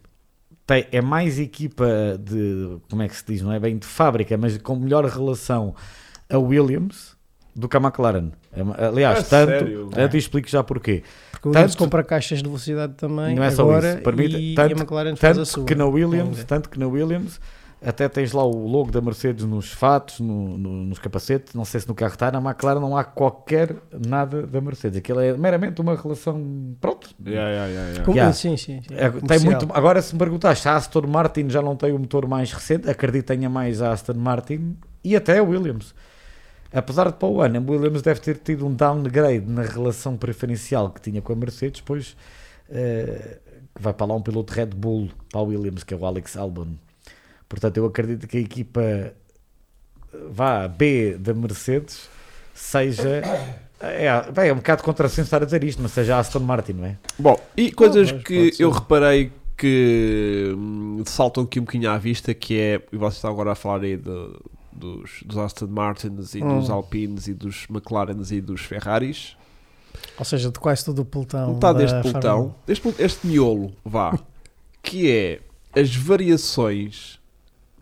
Tem, é mais equipa de, como é que se diz, não é bem de fábrica, mas com melhor relação a Williams do que a McLaren. É- Aliás, A tanto, sério? tanto explico já porquê. Porque o Williams Tanto- compra caixas de velocidade também Não é só agora isso, permite- e, tanto- e a McLaren faz a sua. que na Williams, tanto que na Williams até tens lá o logo da Mercedes nos fatos, no- no- nos capacetes, não sei se no carro está, na McLaren não há qualquer nada da Mercedes. Aquilo é meramente uma relação, pronto. Yeah, yeah, yeah, yeah. Sim, sim. sim. É, tem muito, agora se me perguntar se a Aston Martin já não tem o motor mais recente, acredito que tenha mais a Aston Martin e até a Williams. Apesar de para o ano, Williams deve ter tido um downgrade na relação preferencial que tinha com a Mercedes, pois que vai para lá um piloto Red Bull para a Williams, que é o Alex Albon. Portanto, eu acredito que a equipa eh, vá B da Mercedes seja. É, bem, é um bocado contrassenso estar a dizer isto, mas seja a Aston Martin, não é? Bom, e coisas que eu reparei que hum, saltam aqui um bocadinho à vista, que é, e vocês estão agora a falar aí do, dos, dos Aston Martins e Hum. dos Alpines e dos McLarens e dos Ferraris. Ou seja, de quase todo o pelotão. Metade da deste pelotão, este, este miolo, vá, que é as variações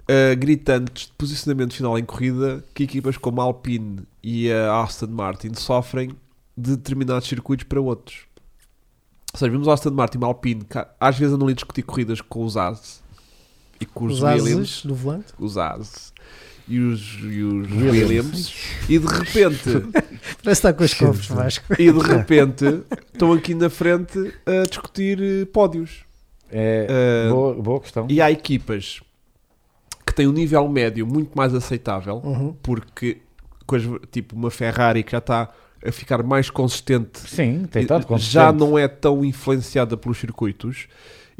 ah, gritantes de posicionamento final em corrida que equipas como a Alpine e a Aston Martin sofrem de determinados circuitos para outros. Ou seja, vimos a Aston Martin e a Alpine que às vezes andam ali a discutir corridas com os As e com 1. os, Os Williams do volante. os As e os, e os Williams. Williams. e de repente Parece que está com os cofres, Vasco. e de repente estão aqui na frente a discutir eh, pódios É, Ah, boa, boa questão. e há equipas que têm um nível médio muito mais aceitável Uhum. porque coisa, tipo uma Ferrari que já está a ficar mais consistente Sim, tem estado já consistente. não é tão influenciada pelos circuitos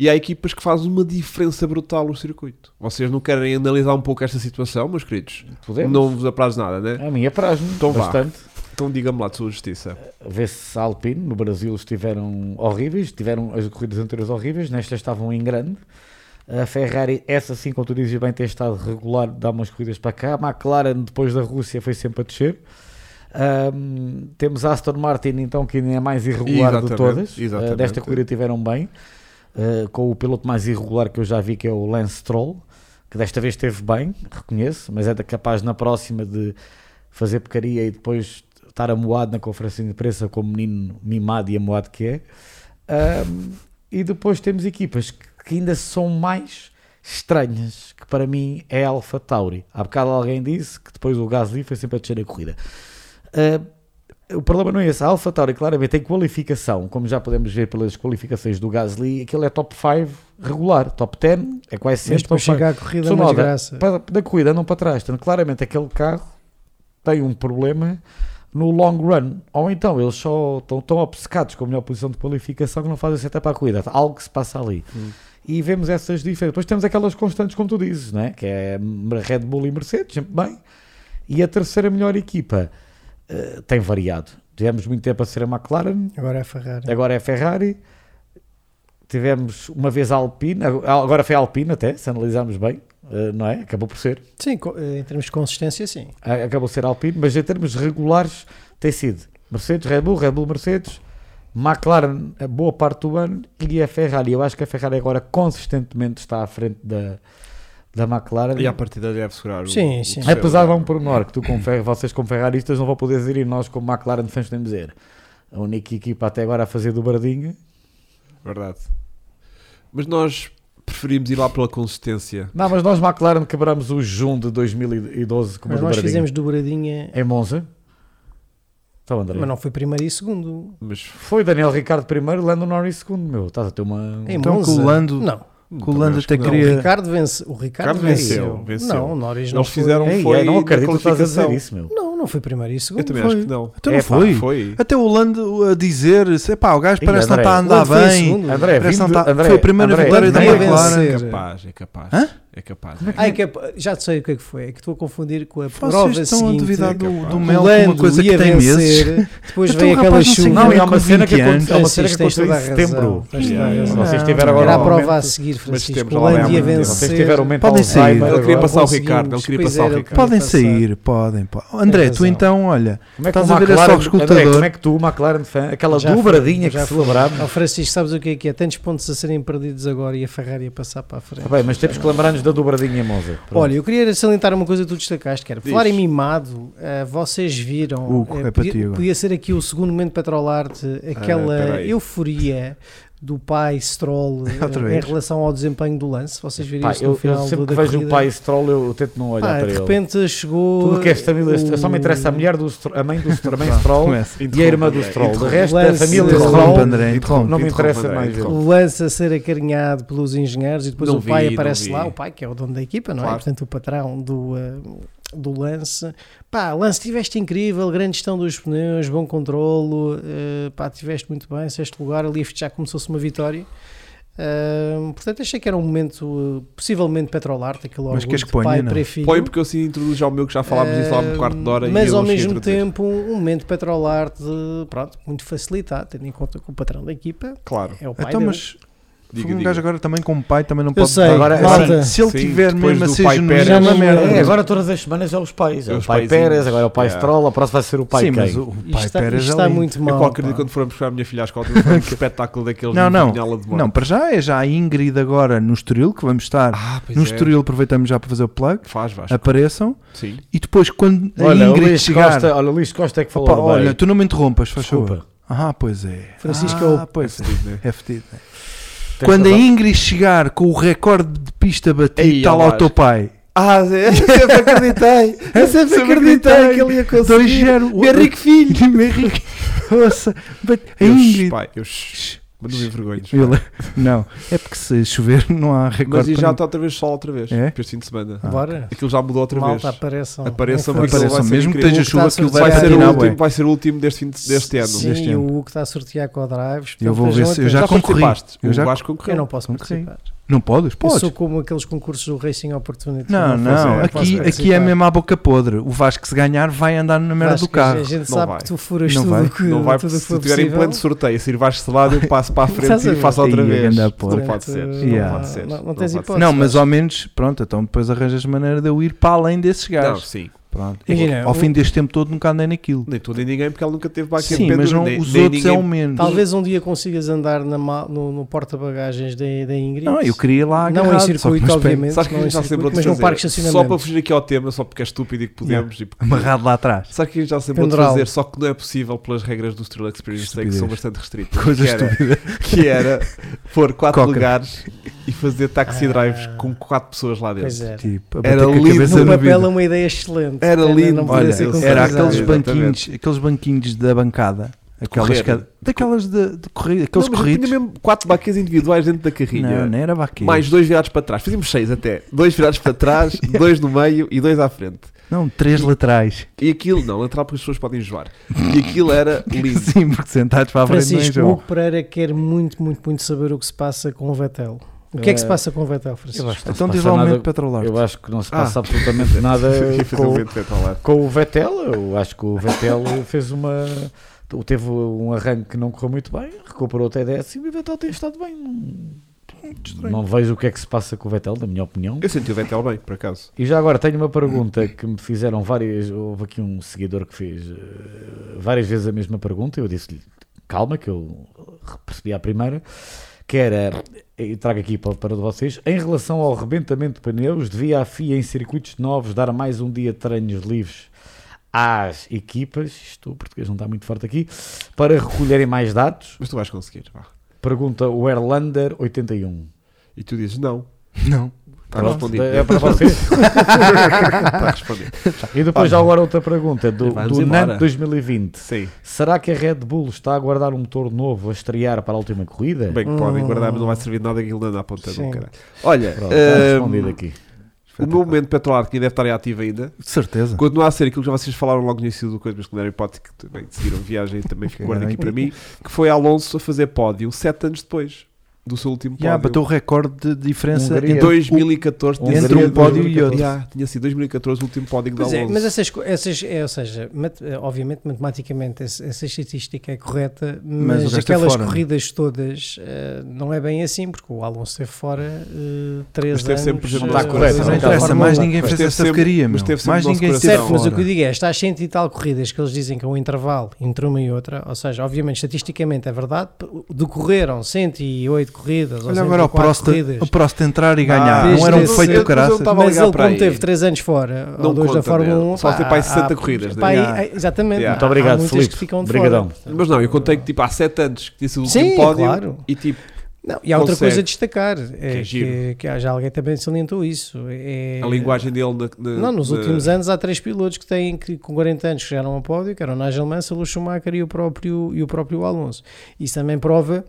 e há equipas que fazem uma diferença brutal no circuito. Vocês não querem analisar um pouco esta situação, meus queridos? Podemos. Não vos apraz nada, né? A minha prazo Então vá. bastante. Então diga-me lá de sua justiça. Vê-se a Alpine, no Brasil estiveram horríveis, tiveram as corridas anteriores horríveis, nestas estavam em grande. A Ferrari, essa sim, como tu dizes bem, tem estado regular, dá umas corridas para cá. A McLaren, depois da Rússia, foi sempre a descer. Ahm, temos a Aston Martin, então, que ainda é mais irregular de Exatamente, todas. exatamente. Ah, desta corrida tiveram bem, ah, com o piloto mais irregular que eu já vi, que é o Lance Stroll, que desta vez esteve bem, reconheço, mas é capaz na próxima de fazer porcaria e depois estar amoado na conferência de imprensa como menino mimado e amoado que é. Ahm, e depois temos equipas que, que ainda são mais estranhas, que para mim é Alpha Tauri. Há bocado alguém disse que depois o Gasly foi sempre a descer a corrida. Ah, o problema não é esse. A Alpha Tauri claramente tem qualificação, como já podemos ver pelas qualificações do Gasly, aquilo é top 5 regular, top 10 é quase Mas sempre depois top 5 chega à corrida, nova. desgraça. para, da corrida não para trás. Portanto, claramente aquele carro tem um problema no long run. Ou então eles só estão tão obcecados com a melhor posição de qualificação que não fazem setup para a corrida. Algo que se passa ali. Hum. E vemos essas diferenças. Depois temos aquelas constantes, como tu dizes, não é? que é Red Bull e Mercedes, sempre bem. E a terceira melhor equipa eh, tem variado. Tivemos muito tempo a ser a McLaren, Agora é a Ferrari. agora é a Ferrari. Tivemos uma vez a Alpine, agora foi a Alpine até, se analisarmos bem, eh, não é? Acabou por ser. Sim, eh, em termos de consistência, sim. A- acabou por ser Alpine, mas em termos regulares tem sido Mercedes, Red Bull, Red Bull, Mercedes, McLaren a boa parte do ano e a Ferrari. Eu acho que a Ferrari agora consistentemente está à frente da, da McLaren. E a partida deve segurar o. Sim, o sim. terceiro Apesar de um pormenor que tu como fer- vocês como ferraristas não vão poder dizer e nós como McLaren fãs podemos dizer. A única equipa até agora a fazer dobradinha. Verdade. Mas nós preferimos ir lá pela consistência. Não, mas nós McLaren quebramos o Jun de 2012 com uma Mas nós dobradinha. fizemos dobradinha, Em Monza. Então André. mas não foi primeiro e segundo. Mas Foi Daniel Ricardo primeiro, Lando Norris segundo, meu. Estás a ter uma... Em Então, Monza. que o Lando- Não, Que o acho que até não. o queria- Ricardo, vence, o Ricardo Ricardo venceu. venceu. Não, o Norris não Eles foi. fizeram Ei, foi não na acredito que estás a dizer isso, meu. Não, não foi primeiro e segundo. Eu também foi. acho que não. Então não É, pá, foi. Foi. Até o Lando a dizer: pá, o gajo parece que não está a andar bem. André, Parece vindo, André, foi a primeira André, vitória da McLaren. vencer. É capaz, é capaz. Hã? É capaz. Ai, que é- já sei o que é que foi. É que estou a confundir com a Vocês prova estão a seguinte. duvidar do, do Mel com uma coisa que ia tem meses. vencer, depois Então, veio rapaz, aquela chuva. Não, e uma cena que 20 anos. aconteceu, há uma cena que aconteceu em a setembro. A. Vocês Não, tiveram agora Era a prova a momento- seguir, Francisco. bem ia vencer. Vocês tiveram momento Podem sair. Ele queria passar o. Ricardo, ele queria passar o Ricardo. Podem sair, podem. po- André, tu então, olha, Como é que Estás a ver auscultador? André, como é que tu, McLaren fan, aquela dobradinha já que foi. celebramos. Ó Francisco, sabes o que é que é? Tantos pontos a serem perdidos agora e a Ferrari a passar para a frente. Bem, mas temos que lembrar-nos da dobradinha em Monza. Pronto. Olha, eu queria salientar uma coisa que tu destacaste, que era falar em mimado, eh, vocês viram, eh, é podia, podia ser aqui o segundo momento Petrolarte, aquela peraí. euforia do pai Stroll eh, em relação ao desempenho do lance, vocês viram Pá, isso eu, no eu final sempre do, que vejo corrida? o pai Stroll, eu tento não olhar Pá, para de ele. repente chegou Tudo que é família, o- só me interessa a mulher do Stroll, a mãe do Stroll, a mãe Stroll e a irmã do Stroll. De resto, a família Stroll não me interessa André, mais. o lance a ser acarinhado pelos engenheiros e depois Não o pai vi, aparece lá, o pai que é o dono da equipa, não é? Portanto, o patrão do, eh, do lance. Pá, lance, tiveste incrível, grande gestão dos pneus, bom controlo, eh, pá, tiveste muito bem, sexto lugar, ali a festejar como se fosse uma vitória. Ahm, portanto, achei que era um momento possivelmente petrolarte, aquele Mas que de ponha, pai não? para filho. Põe porque eu assim introduzo já o meu que já falámos disso lá um quarto de hora. Mas ao mesmo tempo, um momento petrolarte, pronto, muito facilitado, tendo em conta que o patrão da equipa Claro. é o pai Então, dele. mas Diga, um diga. gajo agora também como pai também não Eu pode sei. Agora, malta. Se ele Sim, tiver depois mesmo a ser pai genuíno, é uma merda. É, agora todas as semanas é os pais. É É o os pai. Pérez, agora é o pai Yeah. Stroll, a próxima vai ser o pai Sim, mas quem? o o Isto pai está, Pérez isto é está lindo. muito Eu mal. qualquer dia quando formos buscar a minha filha à escola, um espetáculo daqueles Não, de não. De. Não, para já é já a Ingrid agora no Estoril, que vamos estar. Ah, no é. Estoril aproveitamos já para fazer o plug. Faz, Vasco. Apareçam. Sim. E depois quando a Olha, Ingrid chegar... Costa, olha, Luís Costa é que falou. Opa, olha, tu não me interrompas, faz favor. Desculpa. Ah, pois é. Francisco ah, é o- pois é. Fedido, né? É fedido. é. Quando a. Ingrid chegar com o recorde de pista batido, está lá o teu pai. Ah, eu sempre acreditei. Eu sempre acreditei que ele ia conseguir. 2-0. O Henrique Filho. Meu Henrique. Ouça, a Ingrid. pai, eu, mas não me envergonhes. Ele- Não, é porque se chover não há Mas recorde. e para já está outra vez sol outra vez. É? Para este fim de semana. Ah. Bora. Aquilo já mudou outra Malta, vez. apareçam. Apareçam, vai Apareçam, mesmo que esteja chuva, aquilo a vai Vai ser, o último, ué. vai ser o último deste, fim de- deste ano. Sim, deste e ano. o Hugo está a sortear com o Drives. Eu vou ver se- eu já concorri. Eu já Vasco Eu não posso Concorri. participar. Não podes? Eu Podes. sou como aqueles concursos do Racing Opportunity. Não, não, posso aqui, aqui é mesmo à boca podre. O Vasco, se ganhar, vai andar na merda Vasco, do carro. A gente Não sabe vai. que tu furas Não tudo vai. que Não vai, tudo se for tiverem possível. pleno sorteio, se ir Vasco selado, eu passo para a frente e faço outra vez. Não pode ser. Não pode ser. Não, não Não tens hipótese. Não, mas ao menos, pronto, então depois arranjas maneira de eu ir para além desses Não, gajos. sim. Pronto. Imagina, ao o- fim deste tempo todo nunca andei naquilo. Nem tu nem ninguém, porque ela nunca teve baquete Sim, mas não, os outros é o menos. Talvez um dia consigas andar na no, no porta-bagagens da, da Ingrid. Não, eu queria ir lá Não agarrado, em só que circuito, obviamente. Sabes que a não em gente já se lembrou circuito, de mas num parque de Só estacionamento. para fugir aqui ao tema, só porque é estúpido e que podemos. E porque... Amarrado lá atrás. Sabe que a gente já se lembrou de Pendural. fazer, só que não é possível pelas regras do Thrill Experience, que são bastante restritas. Coisa que, era, estúpida. que era pôr quatro Coca. lugares e fazer taxi Ah. drives com quatro pessoas lá dentro. Pois é. Tipo, Era lindo. No papel é uma ideia excelente. Era lindo. não Olha, era aqueles banquinhos, aqueles banquinhos da bancada. Aquelas, ca- daquelas de, de corrida, aqueles Não, corridos. Tinha mesmo quatro baquês individuais dentro da carrinha. Não, não era baquinho. Mais dois virados para trás. Fazíamos seis até. Dois virados para trás, dois no meio e dois à frente. Não, três laterais. E aquilo, não, lateral porque as pessoas podem enjoar. E aquilo era lindo. Sim, porque sentados para a frente não Francisco enjoam. Hugo Pereira quer muito, muito, muito saber o que se passa com o Vettel. O que é que se Eh, passa com o Vettel, Eu Francisco? acho que não se Então diz passa lá o momento petrolar. Eu acho que não se Ah. passa absolutamente nada com, com o Vettel. Eu acho que o Vettel fez uma. Teve um arranque que não correu muito bem, recuperou até décimo e o Vettel tem estado bem. Não, não vejo o que é que se passa com o Vettel, na minha opinião. Eu senti o Vettel bem, por acaso. E já agora tenho uma pergunta que me fizeram várias. Houve aqui um seguidor que fez eh, várias vezes a mesma pergunta. Eu disse-lhe calma, que eu percebi a primeira. Que era, e trago aqui para, para vocês, em relação ao rebentamento de pneus, devia a FIA em circuitos novos dar mais um dia de treinos livres às equipas, isto o português não está muito forte aqui, para recolherem mais dados? Mas tu vais conseguir. Vá. Pergunta o Erlander 81. E tu dizes não. Não. Está respondido. é para vocês. Está respondido. E depois já agora outra pergunta do, Vamos do embora. NAN 2020. Sim. Será que a Red Bull está a guardar um motor novo a estrear para a última corrida? Bem que podem Hum. guardar, mas não vai servir de nada aquilo não anda à ponta do caralho. Olha, Pronto, está hum, respondido aqui. o meu momento petrolar que ainda deve estar em ativo ainda, De certeza. continua a ser aquilo que já vocês falaram logo no início do coisa, mas que não era hipótese que também seguiram viagem e também fico guarda aqui para mim, que foi Alonso a fazer pódio sete anos depois do seu último Já pódio. bateu o recorde de diferença Hungria. Em entre o- 2014 tinha entre sido- um pódio e outro. Já, tinha sido 2014 o último pódio de Pois é, Alonso. mas essas, essas é, ou seja, mat- eh, obviamente matematicamente essa, essa estatística é correta, Mas mas, esteve aquelas fora. corridas todas eh, não é bem assim, porque o Alonso esteve fora uh, três Mas esteve anos. sempre, eh, não está correto, não da interessa, mais 1. ninguém Mas fez essa porcaria, mas teve sempre Mais ninguém Certo, mas o que eu digo é, está a cento e tal corridas que eles dizem que é um intervalo entre uma e outra, ou seja, obviamente, estatisticamente é verdade, decorreram 108 corridas, ou Olha agora o 104 Prost, corridas. o Prost entrar e ganhar. desde não era um feito eu- do caraças. eu estava a Mas ele, como teve 3 anos fora, Não ou 2 da Fórmula né? 1, Só tem para aí 60 corridas, pá, aí- exatamente. Yeah. Muito obrigado, que de Obrigadão. fora. Mas não, eu contei que tipo há 7 anos que sido o Sim, último pódio claro. e tipo, Não, e há outra coisa a destacar, é é giro. que, que já alguém também salientou isso. É, a linguagem dele na, na- Não, nos na- últimos anos há três pilotos que têm que com 40 anos chegaram ao pódio, que eram o Nigel Mansell, o Schumacher e o próprio, e o próprio Alonso. Isso também prova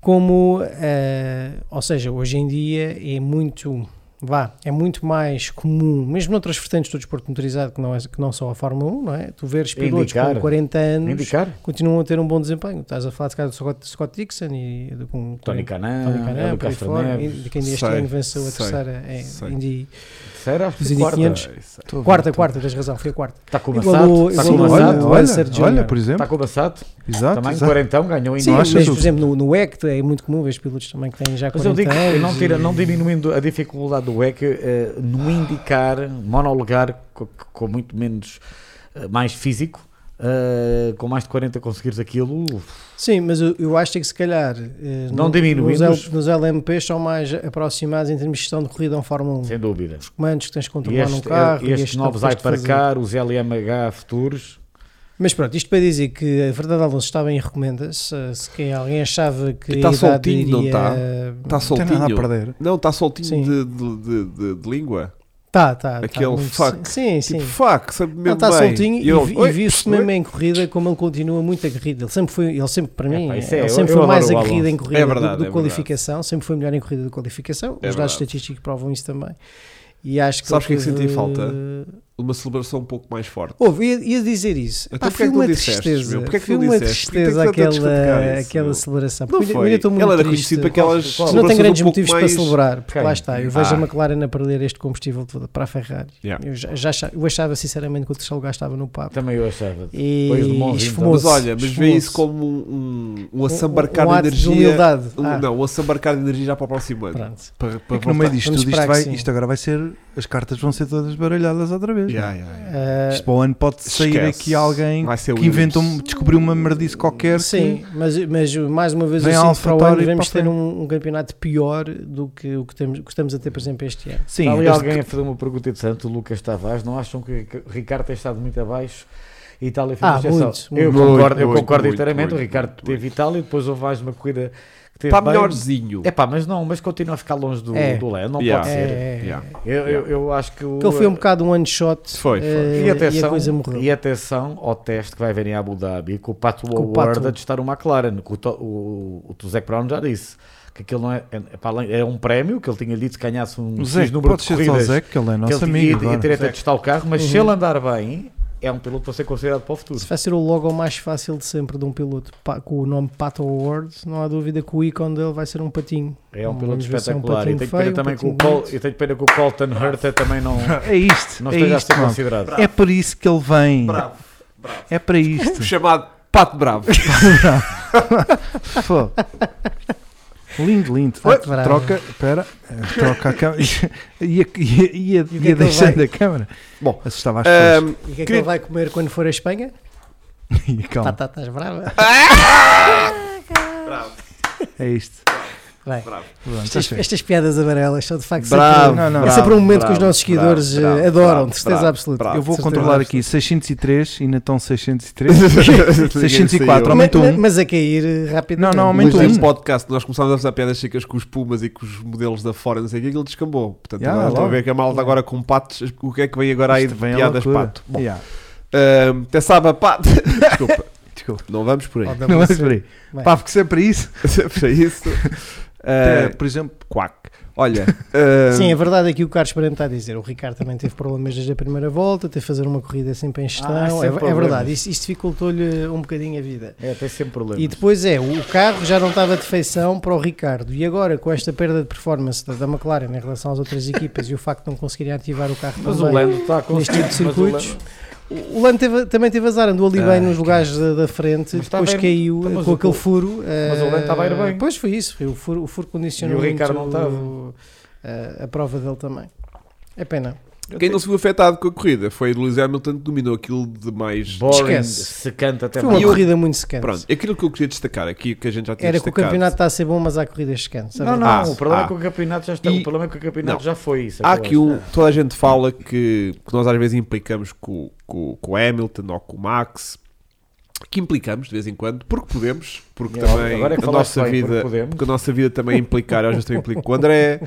como, eh, ou seja, hoje em dia é muito, vá, é muito mais comum, mesmo noutras vertentes do desporto motorizado, que não, é, que não só a Fórmula 1, não é? Tu veres pilotos Indicar. com 40 anos Indicar? continuam a ter um bom desempenho. Estás a falar de cara do Scott, Scott Dixon e de, com Tony 40 Canan, Tony Canan, por aí Lucas fora, Neves. de quem este ano venceu a terceira sei. Indy terceira, acho que foi quarta. 500. É isso aí. Estou a ver, Quarta, estou- quarta, tens razão, foi a quarta. Está com o Igual Massato. o- Está com o o- Olha, olha, olha, por exemplo. Está com o Massato. Exato, Também exato. 40 ganhou em Sim, mas por exemplo no, no WEC é muito comum ver pilotos também que têm já Mas eu 40 digo, que não, tira, e- não diminuindo a dificuldade do WEC, eh, no indicar, monolugar, com, com muito menos, eh, mais físico, eh, com mais de 40 conseguires aquilo, Sim, mas eu, eu acho que se calhar eh, Não diminuindo nos, nos LMPs são mais aproximados em termos de gestão de corrida a um Fórmula 1. sem dúvida. Os comandos que tens de controlar num este- carro. e estes este novos. Hypercar, os LMH futuros, Mas pronto, isto para dizer que a Fernando Alonso estava em recomenda-se. Se quem, alguém achava que E a tá idade soltinho, não iria... tá? Está Não tem nada a soltinho. perder. Não, está soltinho de, de, de- de língua. Tá, tá. tá Aquele muito- fuck. Sim, sim. Tipo, fuck, sabe mesmo Não, está bem. soltinho e, eu, e viu-se mesmo em corrida como ele continua muito aguerrido. Ele sempre foi, ele sempre, para mim, Epá, isso é- ele eu- sempre eu foi mais adoro o aguerrido em Alonso. corrida É do- verdade, do, é qualificação, sempre foi melhor em corrida do que qualificação. É Os dados verdade. estatísticos provam isso também. E acho que Sabes o que é que ele senti falta? Uma celebração um pouco mais forte. Houve, ia, ia dizer isso. Então Pá, é foi uma disseste, tristeza. meu? Porquê é que foi uma? Porquê tristeza tem aquela, aquela celebração. Não Porque eu foi. estou muito Ela era triste. conhecida por aquelas Qual? Não celebrações grandes um motivos mais... para celebrar, porque Quem? lá está, eu vejo Ah. a McLaren a perder este combustível todo para a Ferrari. Yeah. Eu, já, já achava, eu achava sinceramente que o terceiro lugar estava no papo. também eu achava. E Depois de Monza, Mas olha, mas vê isso como um, um, um um, assambarcar um de energia. de humildade. um- Ah, Não, um assambarcar de energia já para o próximo ano. pronto. Para, para É que no meio disto tudo, isto agora vai ser. As cartas vão ser todas baralhadas outra vez. Yeah, yeah, yeah. Ah, Isto para o ano pode sair Esquece. aqui alguém Vai ser que inventou, descobriu uma merdice qualquer. Sim, mas, mas mais uma vez Vem eu a sinto que para o ano devemos ter um, um campeonato pior do que o que, temos, que estamos a ter, por exemplo, este ano. Sim, Está ali alguém a fazer uma pergunta interessante, o Lucas Tavares. Não acham que que o Ricardo tem estado muito abaixo? e Itália foi Ah, exceção. muito, eu muito. concordo, eu Muito, concordo muito, inteiramente. muito, o Ricardo muito, teve Itália e depois houve mais uma corrida que teve Está melhorzinho. É pá, mas não, mas continua a ficar longe do, É. do Léo, não Yeah. pode É, ser. é, Yeah. Eu, eu, eu acho que o, Que ele foi um bocado um one shot Foi, foi. eh, E a atenção, coisa morreu. e atenção ao teste que vai haver em Abu Dhabi com o Pato Award a testar o McLaren. que O, o, o, o Zac Brown já disse que aquilo não é, é, para além- é um prémio que ele tinha dito que ganhasse um Zé, número pode de ser só o corridas. Zé, que ele é que nosso ele amigo. ia, ia ter até testar o carro, mas se Uhum. ele andar bem, é um piloto para ser considerado para o futuro. Se vai ser o logo mais fácil de sempre de um piloto pa- com o nome Pato Award, não há dúvida que o ícone dele vai ser um patinho. É um piloto é um espetacular. e patinho tenho pena um também que o patinho Col, eu tenho pena que o Colton Herta também não, É isto, não é esteja a isto, ser mano. considerado. É por isso que ele vem. Bravo. É para isto. Chamado Pato Bravo. Fogo. Lindo, lindo. Bravo. troca, espera, eh, troca a câmera. ia, ia, ia, que é ia ele deixando a câmera. Bom, Assustava as pessoas. Ahm, E o que é que Querido- ele vai comer quando for a Espanha? E calma, Batatas bravas. é isto. Bravo. Pronto, Estas, estas piadas amarelas são de facto Bravo, sempre, Não, não. é sempre um momento que os bravo, nossos seguidores bravo, eh, bravo, adoram, bravo, de certeza bravo, absoluta. bravo. Eu vou controlar aqui 603, ainda estão 603. 604, saiu. aumentou mas, um. mas a cair eh, rapidamente. Não, não, aumentou um. podcast nós começámos a fazer piadas secas com os Pumas e com os modelos da fora, não sei o que, aquilo descambou. Portanto, Yeah, agora estou a ver que a malta agora com patos, o que é que vem agora aí de piadas loucura. pato? Bom, Yeah. ahm, até sabe a pato. Desculpa, Desculpa. não vamos por aí. Não é por aí. Bem. Pá, porque sempre isso. Para isso. Até, ah, por exemplo, quack. Olha. ahm, Sim, a verdade é que o Carlos Pereira está a dizer. O Ricardo também teve problemas desde a primeira volta, teve que fazer uma corrida sempre em gestão. Ah, é, é verdade, isso, isso dificultou-lhe um bocadinho a vida. É, tem sempre problemas. E depois é, o carro já não estava de feição para o Ricardo. E agora, com esta perda de performance da, da McLaren em relação às outras equipas e o facto de não conseguirem ativar o carro Mas o também, Lando está a neste tipo de o circuitos, Lando- o Lando teve- também teve azar, andou ali Ah, bem nos que- lugares da, da frente, tá Mas está depois bem, caiu mas com o- aquele furo. mas o Lando estava a ir bem. Pois foi isso, foi o furo, o furo condicionou E o Ricardo muito não a, a prova dele também. É pena. Quem não se viu afetado com a corrida foi o Lewis Hamilton que dominou aquilo de mais. Boring, Esquece. secante até Foi uma eu- corrida muito secante. Pronto, aquilo que eu queria destacar aqui, que a gente já tinha Era que o destacado. campeonato está a ser bom, mas há corridas secantes. Não, não, Ah, o problema ah. é que o campeonato já está. E- o problema é que o campeonato Não. já foi isso. Há que eu aqui um. Toda a gente fala que, que nós às vezes implicamos com, com, com o Hamilton ou com o Max. Que implicamos de vez em quando, porque podemos, porque agora- também é a nossa bem, porque vida, podemos. porque a nossa vida também é implicar, às vezes também implico com o André,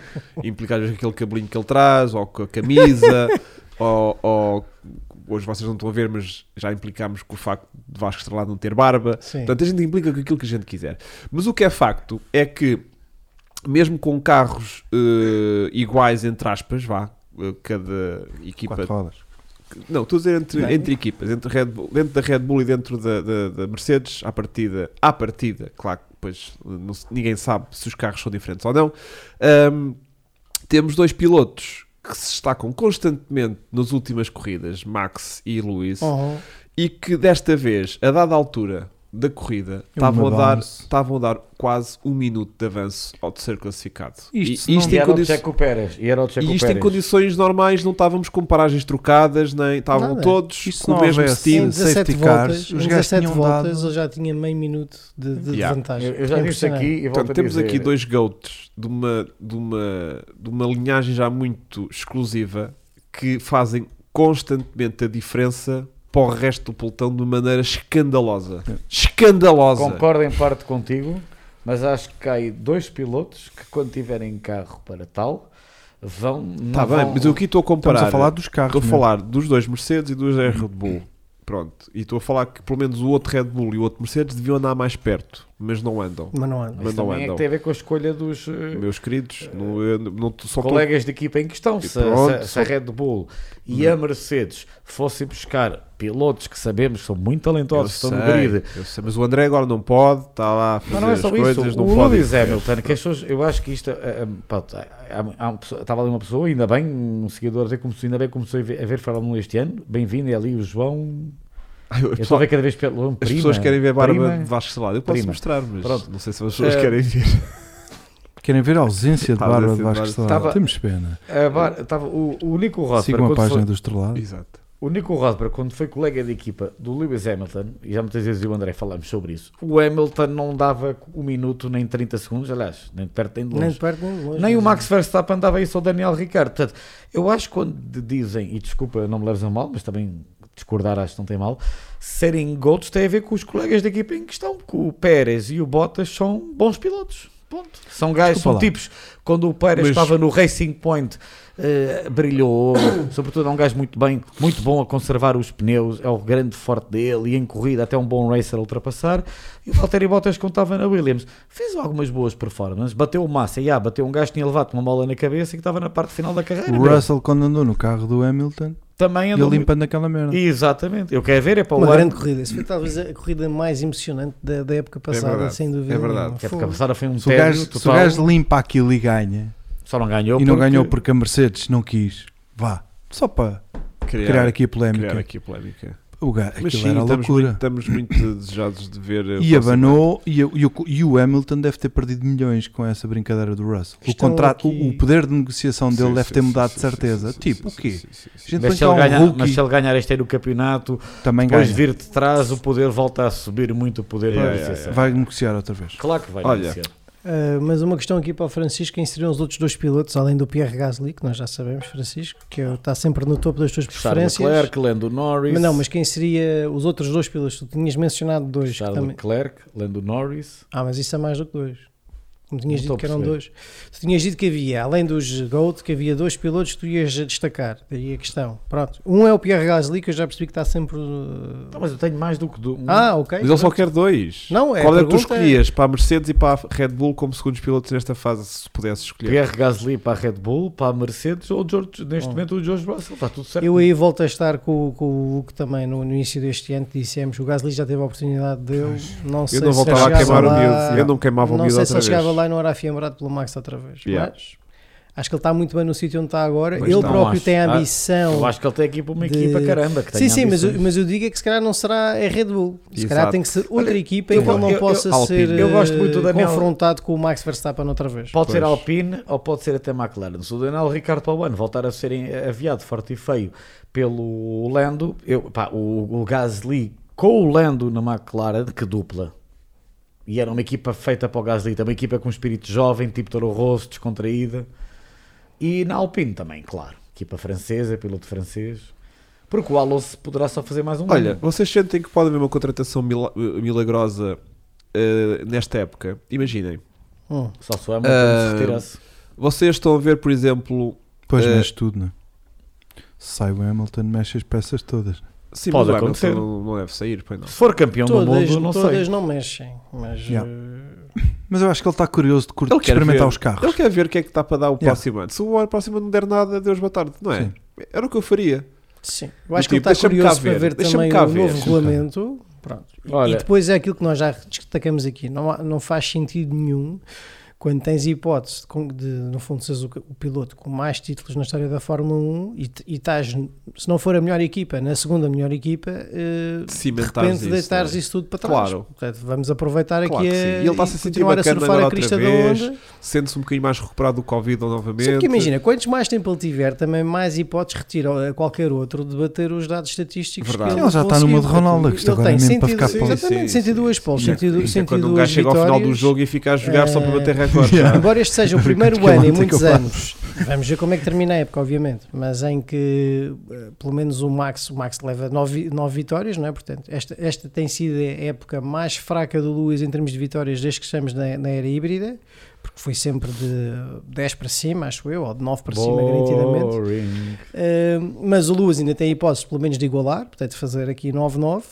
implicar às vezes aquele cabelinho que ele traz, ou com a camisa, ou, ou- hoje vocês não estão a ver, mas já implicámos com o facto de Vasco Estrelado não ter barba. Sim. Portanto, a gente implica com aquilo que a gente quiser. Mas o que é facto é que, mesmo com carros eh, iguais, entre aspas, vá, eh, cada equipa. quatro rodas. Não, estou a dizer entre, entre equipas, entre Red Bull- dentro da Red Bull e dentro da, da, da Mercedes, à partida, à partida, claro que depois não ninguém sabe se os carros são diferentes ou não. Ahm, temos dois pilotos que se destacam constantemente nas últimas corridas, Max e Lewis, Uhum. e que desta vez, a dada altura da corrida, estavam a, dar, estavam a dar quase um minuto de avanço ao terceiro classificado. Isto e, isto E em condi- Pérez. E era o Checo e isto em condições normais, não estávamos com paragens trocadas, nem estavam Nada. todos Isto com o mesmo houvesse- Em steam. Sim, 17 safety cars, voltas, os em gajos 17 tinham voltas dado- ele já tinha meio minuto de, de Yeah. vantagem. Eu, eu já É disse aqui e Portanto, temos dizer. aqui dois goats de uma, de, uma, de uma linhagem já muito exclusiva que fazem constantemente a diferença para o resto do pelotão de uma maneira escandalosa. É. Escandalosa! Concordo em parte contigo, mas acho que há aí dois pilotos que quando tiverem carro para tal vão. Está Tá bem, vão- mas eu aqui estou a comparar. Estamos a falar dos carros. Estou a né? falar dos dois Mercedes e dos Red Bull. Pronto. E estou a falar que pelo menos o outro Red Bull e o outro Mercedes deviam andar mais perto, mas não andam. Mas não anda. Mas não também é andam. que tem a ver com a escolha dos eh, Meus queridos, não, não, colegas de equipa em questão. Se, pronto, se- se a Red Bull e a Mercedes fossem buscar pilotos que sabemos que são muito Eu talentosos, estão no grid, eu sei, mas o André agora não pode, está lá a fazer Mas não é só as coisas, isso. não o pode. Lewis Hamilton, que pessoas, eu acho que isto. eh, eh, pronto, há- há uma pessoa- estava ali uma pessoa, ainda bem, um seguidor, a dizer ainda bem que começou a ver, a ver Fórmula 1 este ano. Bem-vindo, é ali o João. As Eu estou a ver cada vez pelo. as prima, pessoas querem ver a barba prima. de Vasco Salado. Eu posso prima. mostrar, mas Pronto. não sei se as pessoas Eh, querem ver. Querem ver a ausência de barba de Vasco. Salado. Tava- Temos pena. A bar- estava o, o Nico Rosberg. Sigam a quando página foi- do Estrelado. Exato. O Nico Rosberg, quando foi colega de equipa do Lewis Hamilton, e já muitas vezes eu e o André falamos sobre isso, o Hamilton não dava um minuto nem 30 segundos, aliás, nem de perto nem de longe. Nem de perto nem de longe. Nem o Max Verstappen dava isso ao Daniel Ricciardo. Portanto, eu acho que quando dizem, e desculpa, não me leves a mal, mas também discordar acho que não tem mal, serem GOATs tem a ver com os colegas da equipa em questão, que o Pérez e o Bottas são bons pilotos. Ponto. São gajos, são lá. tipos. Quando o Pérez Mas- estava no Racing Point, eh, brilhou. Sobretudo é um gajo muito bem, muito bom a conservar os pneus, é o grande forte dele e em corrida até um bom racer a ultrapassar. E o Valtteri Bottas, quando estava na Williams, fez algumas boas performances, bateu o massa, e ah, bateu um gajo que tinha levado uma bola na cabeça e que estava na parte final da carreira. O. Russell, quando andou no carro do Hamilton, também ele andou muito- limpando aquela merda. Exatamente. Eu quero ver é para o Uma ano. grande corrida. Isso foi talvez a corrida mais emocionante da, da época passada, verdade, sem dúvida. é verdade. a época passada foi um Se o, tédio gajo, se o gajo limpa aquilo e ganha, Só não ganhou e não porque- ganhou porque a Mercedes não quis, vá, só para Criar, criar aqui a polémica. criar aqui a polémica. O gajo, Mas sim, era estamos loucura. muito, estamos muito desejados de ver. a E abanou, e, o- e o, e o Hamilton deve ter perdido milhões com essa brincadeira do Russell. O, contrato, aqui- o, poder de negociação dele Sim, deve sim, ter mudado sim, de certeza. sim, tipo, sim, o quê? sim, sim, sim. A gente Mas se, um ganhar, rookie, mas se ele ganhar este ano o campeonato, também depois ganha. vir de trás, o poder volta a subir muito o poder Yeah, da yeah, negociação. Vai negociar outra vez. Claro que vai Olha, negociar. Ah, mas uma questão aqui para o Francisco: quem seriam os outros dois pilotos, além do Pierre Gasly, que nós já sabemos, Francisco, que é- está sempre no topo das tuas Charles preferências. Leclerc, Lando Norris. Mas não, mas quem seria os outros dois pilotos? Tu tinhas mencionado dois. Charles também... Leclerc, Lando Norris. Ah, mas isso é mais do que dois. Não tinhas Não dito que a eram dois. Tu tinhas dito que havia, além dos Gold, que havia dois pilotos que tu ias destacar. Daí a questão. Pronto. Um é o Pierre Gasly, que eu já percebi que está sempre. uh, Não, mas eu tenho mais do que do. Ah, ok. Mas ele só quer dois. Não, é, Qual a é que tu é- escolhias para a Mercedes e para a Red Bull como segundos pilotos nesta fase, se pudesses escolher? Pierre Gasly para a Red Bull, para a Mercedes ou George, neste Oh. momento o George Russell. Está tudo certo. Eu aí volto a estar com, com o Hugo também no, no início deste ano que dissemos o Gasly já teve a oportunidade dele. Não sei Eu não se voltava a chegava queimar o lá- miúdo. Eu não queimava o Não miúdo sei se outra vez. Lá e não era afiembrado pelo Max outra vez. Yeah. Mas acho que ele está muito bem no sítio onde está agora. Pois ele está. próprio Não tem a acho. Ah, ambição. Eu acho que ele tem aqui para uma de- equipa, caramba. Que Sim, sim, mas, eu- mas eu digo é que se calhar não será a Red Bull. Se calhar Exato. tem que ser outra Olha, equipa eu em que ele não eu- eu- possa Alpine. ser Eu gosto eh, muito do Daniel- confrontado com o Max Verstappen outra vez. Pode ser Pois. Alpine ou pode ser até McLaren. Se o Daniel Ricardo para o ano voltar a ser aviado forte e feio pelo Lando, eu, pá, o, o Gasly com o Lando na McLaren, que dupla. E era uma equipa feita para o Gasly, também uma equipa com um espírito jovem, tipo Toro Rosso, descontraída. E na Alpine também, claro. Equipa francesa, piloto francês. Porque o Alonso poderá só fazer mais um Olha, ano. vocês sentem que pode haver uma contratação mila- eh, milagrosa eh, nesta época? Imaginem. Hum. Só se o Hamilton se retirasse. Vocês estão a ver, por exemplo, Depois Eh, mexe tudo, não é? Se sai o Hamilton, mexe as peças todas. Sim, Pode mas o Hamilton acontecer. Não, não deve sair, pois não. Se for campeão do Todas, mundo, não todas sei. não mexem. Mas Yeah. eh, Mas eu acho que ele está curioso de, curtir, de experimentar ver. os carros. Ele quer ver o que é que está para dar o Yeah. próximo ano. Se o próximo ano não der nada, Deus boa tarde, não é? Sim. Era o que eu faria. Sim, eu acho Do que ele tipo, está curioso para ver, ver deixa-me também o ver. novo regulamento. Pronto. E- Olha. E depois é aquilo que nós já destacamos aqui: não, não faz sentido nenhum quando tens hipótese de, de, no fundo, seres o, o piloto com mais títulos na história da Fórmula 1 e, e estás, se não for a melhor equipa, na segunda melhor equipa, eh, de repente isso, deitares não é? isso tudo para trás. Claro. Portanto, vamos aproveitar Claro aqui a, sim. E ele está-se a e sentir continuar a surfar a outra crista da vez. onda. Sente-se um bocadinho mais recuperado do Covid novamente. Só que imagina, quantos mais tempo ele tiver, também mais hipóteses retira a qualquer outro de bater os dados estatísticos Verdade. que Ele já está no conseguiu. modo Ronaldo, que Ele agora tem é mesmo para 102 ficar. Exatamente, Sim, sim, 102 sim. polos, Sim. 102, Isso é quando um 102 gajo chega ao final do jogo e fica a jogar só para bater Yeah. Embora este seja o primeiro Que é ano em muitos anos, vamos ver como é que termina a época, obviamente, mas em que eh, pelo menos o Max, o Max leva 9 vitórias, não é? Portanto, esta, esta tem sido a época mais fraca do Lewis em termos de vitórias desde que estamos na, na era híbrida, porque foi sempre de 10 para cima, acho eu, ou de 9 para cima, garantidamente. Boring. Uh, mas o Lewis ainda tem a hipótese, pelo menos, de igualar, portanto, fazer aqui 9-9.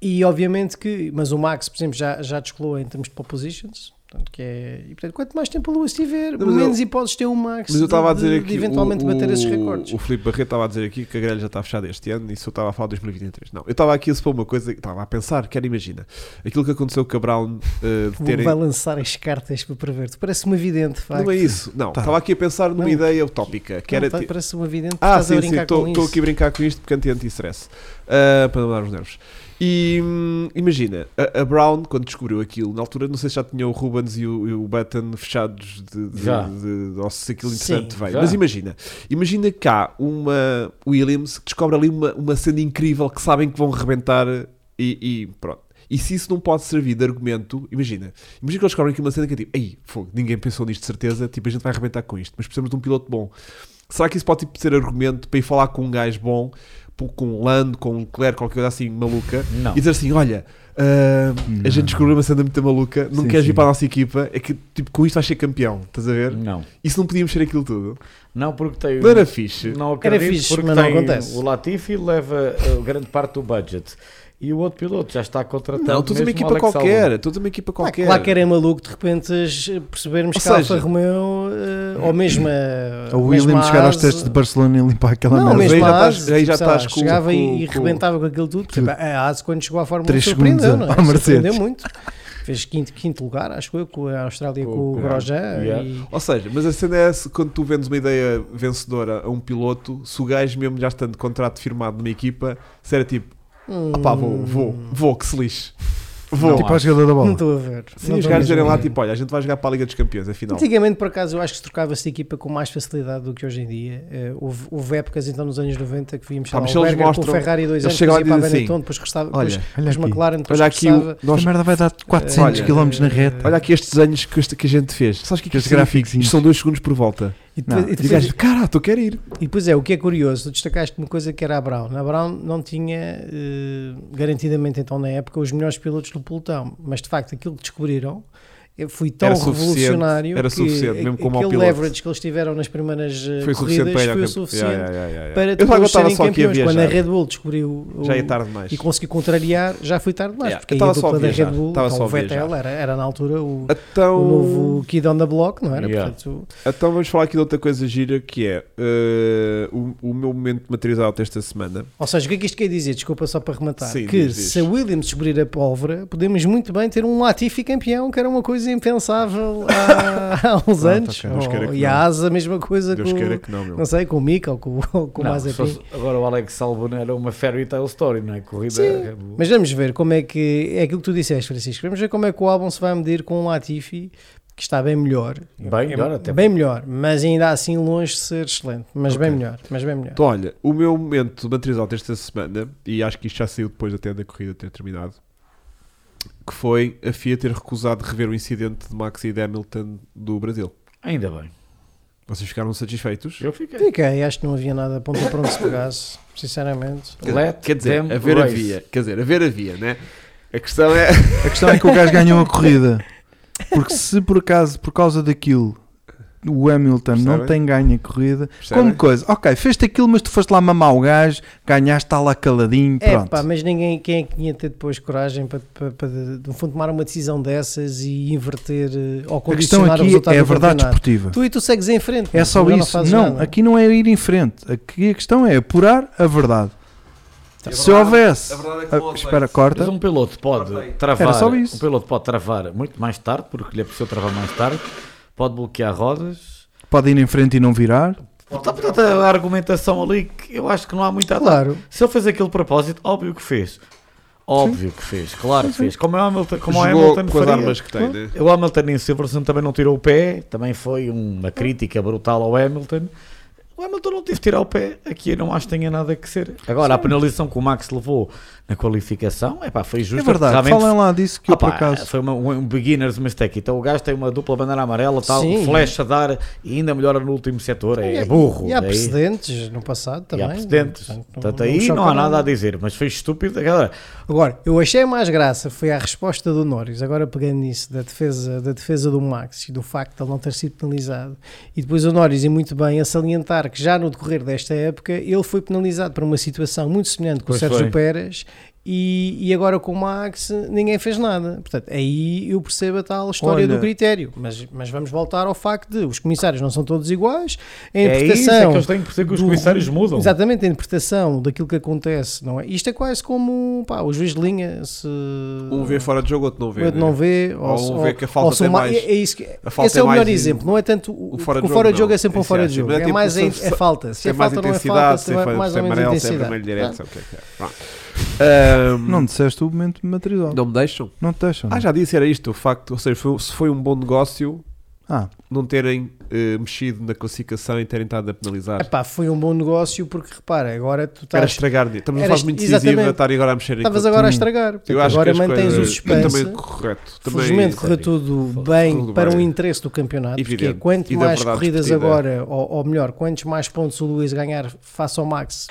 E obviamente que, mas o Max, por exemplo, já, já descolou em termos de pole positions. Portanto, que é, e, portanto, quanto mais tempo o Lewis tiver, Não, menos eu- hipóteses tem o Max Mas eu estava a de- dizer de aqui. eventualmente o, bater esses recordes. O Filipe Barreto estava a dizer aqui que a grelha já está fechada este ano e isso eu estava a falar de 2023. Não, eu estava aqui a supor uma coisa, estava a pensar, quero imagina, aquilo que aconteceu com a Brown eh, de terem. vai lançar as cartas para prever. Parece-me evidente, de facto. Não é isso, não, Tá. estava aqui a pensar numa Não. ideia utópica, que era. Não, ti- Parece-me evidente que Ah, estás a sim, sim, brincar estou com estou isso. aqui a brincar com isto porque anti anti-stress. Ah, para não dar os nervos. E hum, imagina, a, a Brown, quando descobriu aquilo, na altura não sei se já tinha o Rubens e o, e o Button fechados de, de, Já. de, de, se aquilo Sim, interessante veio. já. Mas imagina, imagina cá uma Williams que descobre ali uma, uma cena incrível que sabem que vão rebentar e, e pronto. E se isso não pode servir de argumento, imagina, imagina que eles descobrem aqui uma cena que é tipo, ei, fogo, ninguém pensou nisto de certeza, tipo, a gente vai arrebentar com isto, mas precisamos de um piloto bom. Será que isso pode tipo, ser argumento para ir falar com um gajo bom, com um Lando, com um Leclerc, qualquer coisa assim maluca, Não. e dizer assim: olha, ah, a gente descobriu uma cena muito maluca, não Sim, queres sim. vir para a nossa equipa, é que tipo, com isto vais ser campeão, estás a ver? Não. Isso não podíamos ser aquilo tudo. Não, porque tem. Não era fixe. Não acredito, fixe, porque mas não acontece. o Latifi leva uh, grande parte do budget e o outro piloto já está contratado. Não, tu tens uma equipa Alex qualquer, Albon. tu tens uma equipa Claro, qualquer. claro que era maluco de repente percebermos Ou que a Alfa Romeo eh, ou mesmo a, O a chegar aos testes de Barcelona e limpar aquela Não, merda. mas mesmo aí já estás- aí já lá, estás com- chegava com- e, com- rebentava com aquilo tudo. Por exemplo, a Haas quando chegou à Fórmula 1 Três surpreendeu, segundos não é? Surpreendeu muito. Fez quinto, quinto lugar, acho eu, com a Austrália com, Com- o Grosjean. Yeah. E, Ou seja, mas a cena é se quando tu vendes uma ideia vencedora a um piloto, se o gajo mesmo já estando de contrato firmado numa equipa, se era tipo, hum, opá, vou, vou, vou, que se lixe. Vou. Não Tipo há. a jogadora da Não bola. estou a ver. Sim, Não os gajos dizerem lá tipo, olha, a gente vai jogar para a Liga dos Campeões, afinal. Antigamente, por acaso, eu acho que se trocava-se de equipa com mais facilidade do que hoje em dia. Eh, houve, houve épocas, então, nos anos 90, que víamos Pá, lá, o Berger com o Ferrari dois anos, depois ia para a Benetton, depois restava, Olha, depois, olha. McLaren, depois Olha aqui, regressava. o, nós, A merda vai dar 400 Olha, km na reta. olha aqui estes desenhos que, este- que a gente fez. Sabes o que é que Estes gráficos. Isto são 2 segundos por volta. E Não, depois- e E o depois- gajo, cara, tu quero ir. E depois é, o que é curioso, tu destacaste uma coisa que era a Brown. A Brown não tinha, eh, garantidamente então na época, os melhores pilotos do pelotão, mas de facto aquilo que descobriram foi tão Era revolucionário era que suficiente, mesmo como aquele leverage que eles tiveram nas primeiras eh, Foi corridas para foi o suficiente Yeah, yeah, yeah, yeah. para depois serem campeões. Quando a. Red Bull descobriu o- Já tarde demais. e conseguiu contrariar, já foi tarde demais, porque a dupla da Red Bull, estava então, o Vettel era, era na altura o, Então, o novo Kid on the Block, não era? Portanto, então vamos falar aqui de outra coisa gira que é eh, o, o meu momento materializado desta semana. Ou seja, o que é que isto quer dizer? Desculpa só para rematar. Sim, que diz, diz. se a Williams descobrir a pólvora, podemos muito bem ter um Latifi campeão, que era uma coisa impensável há, há uns Pronto, anos. que e a não. asa, a mesma coisa Deus com, não, meu. não sei, com o Mika ou com, ou com o Não, Mazepin. agora o Alex Albon era uma fairy tale story, não é? Corrida Sim, Bull. Mas vamos ver como é que é aquilo que tu disseste, Francisco. Vamos ver como é que o álbum se vai medir com o Latifi, que está bem melhor. Bem melhor até. Bem melhor, mas ainda assim longe de ser excelente. Mas Ok. bem melhor, mas bem melhor. Então, olha, o meu momento materializado desta semana, e acho que isto já saiu depois até da corrida ter terminado, que foi a FIA ter recusado rever o incidente de Max e de Hamilton do Brasil. Ainda bem. Vocês ficaram satisfeitos? Eu fiquei. Fiquei, acho que não havia nada a ponto para onde se pegasse, sinceramente. Let Quer dizer, them a ver race. havia. Quer dizer, a ver havia, né? A questão é. A questão é que o gajo ganhou a corrida. Porque se por acaso, por causa daquilo, o Hamilton não Percebem? tem ganho a corrida, Percebem? como coisa, ok, fez-te aquilo, mas tu foste lá mamar o gajo, ganhaste, está lá caladinho, É pronto. pá, mas ninguém, quem é que tinha de ter depois coragem para, para, para, no fundo, tomar uma decisão dessas e inverter eh, ou a questão condicionar o aqui resultado é a verdade desportiva. Tu e tu segues em frente. É só isso. Não, nada. aqui não é ir em frente. Aqui a questão é apurar a verdade. Se houvesse. A verdade é que Ah, não houve. espera, Mas corta. um piloto pode Cortei. travar. Era só isso. Um piloto pode travar muito mais tarde, porque lhe é possível travar mais tarde. Pode bloquear rodas. Pode ir em frente e não virar. Portanto, portanto, a argumentação ali que eu acho que não há muita Claro. Se ele fez aquele propósito, óbvio que fez. Óbvio que fez, claro que fez. Como o Hamilton, como o Jogou Hamilton com as faria. armas que tem, né? O Hamilton em Silverstone também não tirou o pé, também foi uma crítica brutal ao Hamilton. O Hamilton não teve de tirar o pé, aqui eu não acho que tenha nada que ser. Agora, a penalização que o Max levou na qualificação, é pá, foi É justa. verdade. realmente Falem lá disso que eu por Opa, acaso. Foi uma- um beginner's mistake. Então o gajo tem uma dupla bandeira amarela, tal, Sim. flash a dar e ainda melhora no último setor. É, E- é burro. E há Daí- precedentes no passado e também. há precedentes. Portanto, Portanto, aí não há nada a dizer, mas foi estúpido. Agora, Agora, eu achei mais graça foi a resposta do Norris, agora pegando nisso, da defesa, da defesa do Max e do facto de ele não ter sido penalizado. E depois o Norris, e muito bem, a salientar que já no decorrer desta época ele foi penalizado por uma situação muito semelhante com Pois o Sérgio foi. Pérez. E, e agora com o Max ninguém fez nada. Portanto, aí eu percebo a tal história Olha- do critério. Mas, mas vamos voltar ao facto de os comissários não são todos iguais. A é isso é interpretação que eles têm que perceber que os do- comissários mudam. Exatamente, a interpretação daquilo que acontece, não é? Isto é quase como pá, o juiz de linha, se Um vê fora de jogo, outro não vê. o outro né? não vê, Ou se- um vê que a falta ou tem mais- É, é isso que, a falta esse é, é o melhor exemplo, não é tanto o, o fora de o fora de jogo jogo é sempre um fora é de jogo, é é mais se- a, se- é falta, se é mais falta não é intensidade, falta, se é mais se é ou menos amarelo, se é intensidade. vermelho direto, é é. Pronto. Ahm, Não disseste o momento material. não me deixam? Não te deixam. Ah, já disse, era isto. O facto, ou seja, foi- se foi um bom negócio Ah, não terem eh, mexido na classificação e terem estado a penalizar. Epá, foi um bom negócio porque repara, agora tu Era estás, estragar. Estamos numa fase muito decisiva a estar agora a mexer em estavas agora a Hum. estragar. Portanto, Eu acho agora mantens coisas- o suspense. Também correto. Também, Felizmente correu Sim. tudo bem tudo para bem. o interesse do campeonato, porque Evidente. quanto E da mais corridas discutida. agora, ou, ou melhor, quantos mais pontos o Luís ganhar face ao Max,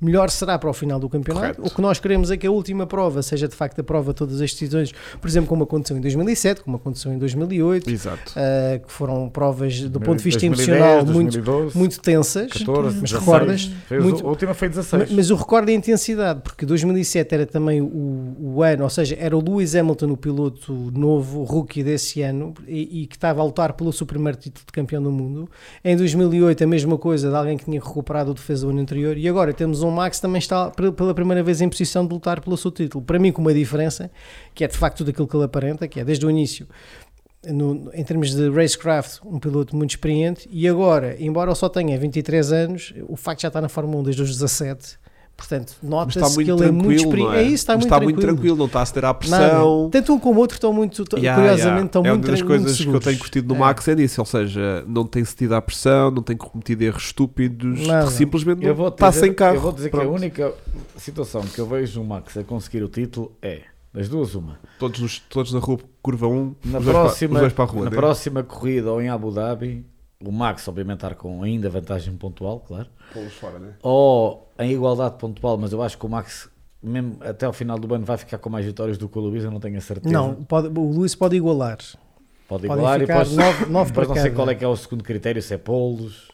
melhor será para o final do campeonato. Correto. O que nós queremos é que a última prova seja de facto a prova de todas as decisões, por exemplo, como aconteceu em 2007, como aconteceu em 2008, Exato. ah, que foram provas do ponto de vista 2010, emocional muito, 2012, muito tensas. 14, mas 16. recordas? Muito- A última foi 16. Mas, o recorde é a intensidade, porque 2007 era também o, o ano, ou seja, era o Lewis Hamilton, o piloto novo, rookie desse ano, e, e que estava a lutar pelo seu primeiro título de campeão do mundo. Em 2008, a mesma coisa de alguém que tinha recuperado o defesa do ano anterior, e agora temos um Max que também está pe- pela primeira vez em posição de lutar pelo seu título. Para mim, com uma diferença, que é de facto tudo aquilo que ele aparenta, que é desde o início. No- em termos de racecraft, um piloto muito experiente, e agora, embora ele só tenha 23 anos, o facto de já estar na Fórmula 1 desde os 17, portanto, nota-se que muito ele é muito experiente. não É? é? isso, está, muito, está tranquilo. muito tranquilo, não está a ceder à Nada. pressão. Tanto um como o outro estão muito, Yeah, curiosamente, yeah. estão é muito uma das coisas que eu tenho curtido no É. Max é disso, ou seja, não tem cedido à pressão, não tem cometido erros estúpidos, Nada. simplesmente não está dizer, sem carro. Eu vou dizer que a Pronto. única situação que eu vejo o Max a conseguir o título é, das duas, uma. Todos, nos- todos na rua, curva 1, Na os, dois próxima, para, os dois para a rua. na né? próxima corrida ou em Abu Dhabi, o Max obviamente estar com ainda vantagem pontual, claro. Pô-los fora, né? Ou em igualdade pontual, mas eu acho que o Max, mesmo até ao final do ano, vai ficar com mais vitórias do que o Luís, eu não tenho a certeza. Não, pode, o Luís pode igualar. pode Podem igualar e depois, nove, nove para não sei qual é que é o segundo critério, se é polos.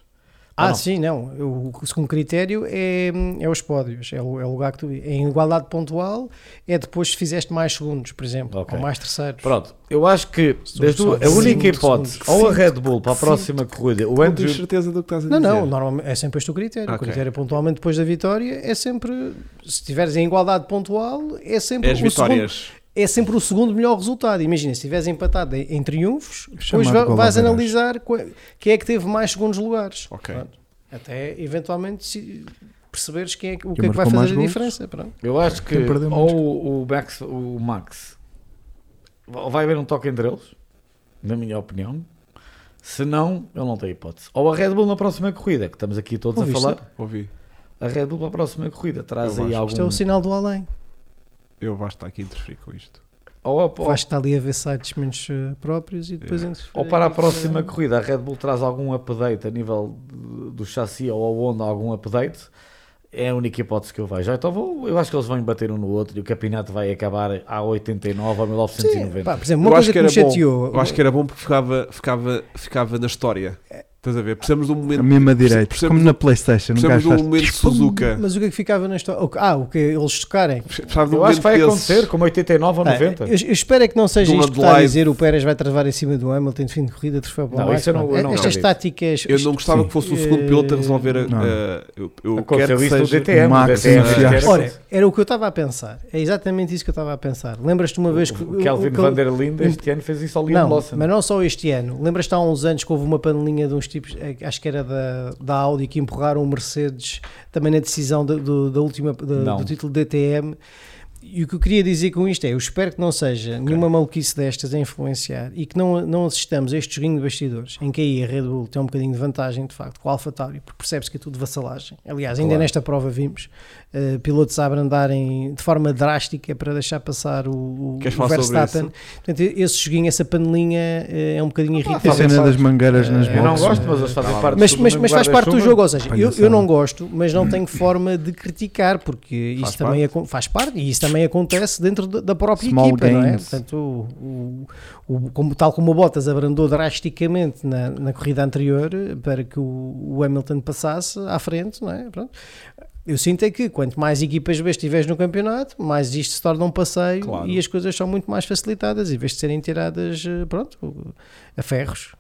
Ah, não. sim, não. O, segundo critério é, é os pódios. É o, é o lugar que tu. Em igualdade pontual é depois se fizeste mais segundos, por exemplo, Ok. ou mais terceiros. Pronto, eu acho que duas, a única hipótese, segundos. ou a. Red Bull para a próxima corrida, o Não Andrew tens certeza do que estás a Não, dizer. não, normalmente é sempre este o critério. Ok. O critério pontualmente depois da vitória é sempre, se estiveres em igualdade pontual, é sempre É as o segundo, vitórias. É sempre o segundo melhor resultado. Imagina, se estiveres empatado em, em triunfos, depois Chamado vais analisar quem é que teve mais segundos lugares. Ok. Pronto. Até eventualmente se perceberes quem é, que- o que é que vai fazer a golos? diferença. Pronto. Eu acho que ou o Max, o Max ou vai haver um toque entre eles, na minha opinião. Se não, eu não tenho hipótese. Ou a Red Bull na próxima corrida, que estamos aqui todos Ouviste? a falar. Ouvi. A Red Bull para a próxima corrida traz Eu aí acho. algum. Isto é o sinal do além. Eu vou estar aqui a interferir com isto. Ou, ou- Vais estar ali a ver sites menos eh, próprios e depois interferir. ou para a próxima corrida, a Red Bull traz algum update a nível do chassi ou a Honda, algum update. É a única hipótese que eu vejo. Então vou, eu acho que eles vão bater um no outro e o campeonato vai acabar a 89 ou Sim, 1990. pá, por exemplo, uma eu coisa acho que que, me era bom. chateou. Eu acho que era bom porque ficava, ficava, ficava na história. Estás a ver? Precisamos de um A momento. mesma direita, como na Playstation. Precisamos de um momento Suzuka. Mas o que é que ficava na história? O Ah, o que eles tocarem. Precisava de um Eu acho que vai desses. acontecer, como 89 ou Ah, 90. eu, eu espero é que não seja isto que está a dizer o Pérez vai travar em cima do Hamilton de fim de corrida, troféu para o Não, Max, isso eu não- pronto. eu não Estas táticas. Eu não gostava Sim. que fosse o segundo piloto a resolver. a- Não. a- eu eu quero que seja. DTM. Max o DTM que era- Ora, era o que eu estava a pensar. É exatamente isso que eu estava a pensar. Lembras-te uma vez que. o Kelvin o- o- van der Linde este ano fez isso ao Liam Não, Lawson. mas não só este ano. Lembras-te há uns anos que houve uma panelinha de uns tipos, eh, acho que era da, da Audi, que empurraram o Mercedes também na decisão do, do- da última, da- do título DTM. E o que eu queria dizer com isto é: eu espero que não seja nenhuma maluquice destas a influenciar e que não, não assistamos a este joguinho de bastidores em que aí a Red Bull tem um bocadinho de vantagem, de facto, com o AlphaTauri, porque percebe-se que é tudo vassalagem. Aliás, ainda Claro. nesta prova vimos eh, pilotos a abrandarem de forma drástica para deixar passar o, o, Verstappen. Portanto, esse joguinho, essa panelinha eh, é um bocadinho A irritante. fazem cena das mangueiras nas Eh, Eu não boxes. gosto, mas eles fazem Tá parte mas, do mas, mas faz parte do jogo, ou seja, eu, eu não gosto, mas não tenho forma de criticar, porque Faz isso também acon- faz parte e isso também acontece dentro da, própria Small equipa, não é? Portanto, o, o- o- como, tal como o Bottas abrandou drasticamente na, na corrida anterior eh, para que o, o Hamilton passasse à frente, não é? Pronto. Eu sinto é que quanto mais equipas B tiveres no campeonato, mais isto se torna um passeio Claro. e as coisas são muito mais facilitadas, em vez de serem tiradas, eh, pronto, a ferros.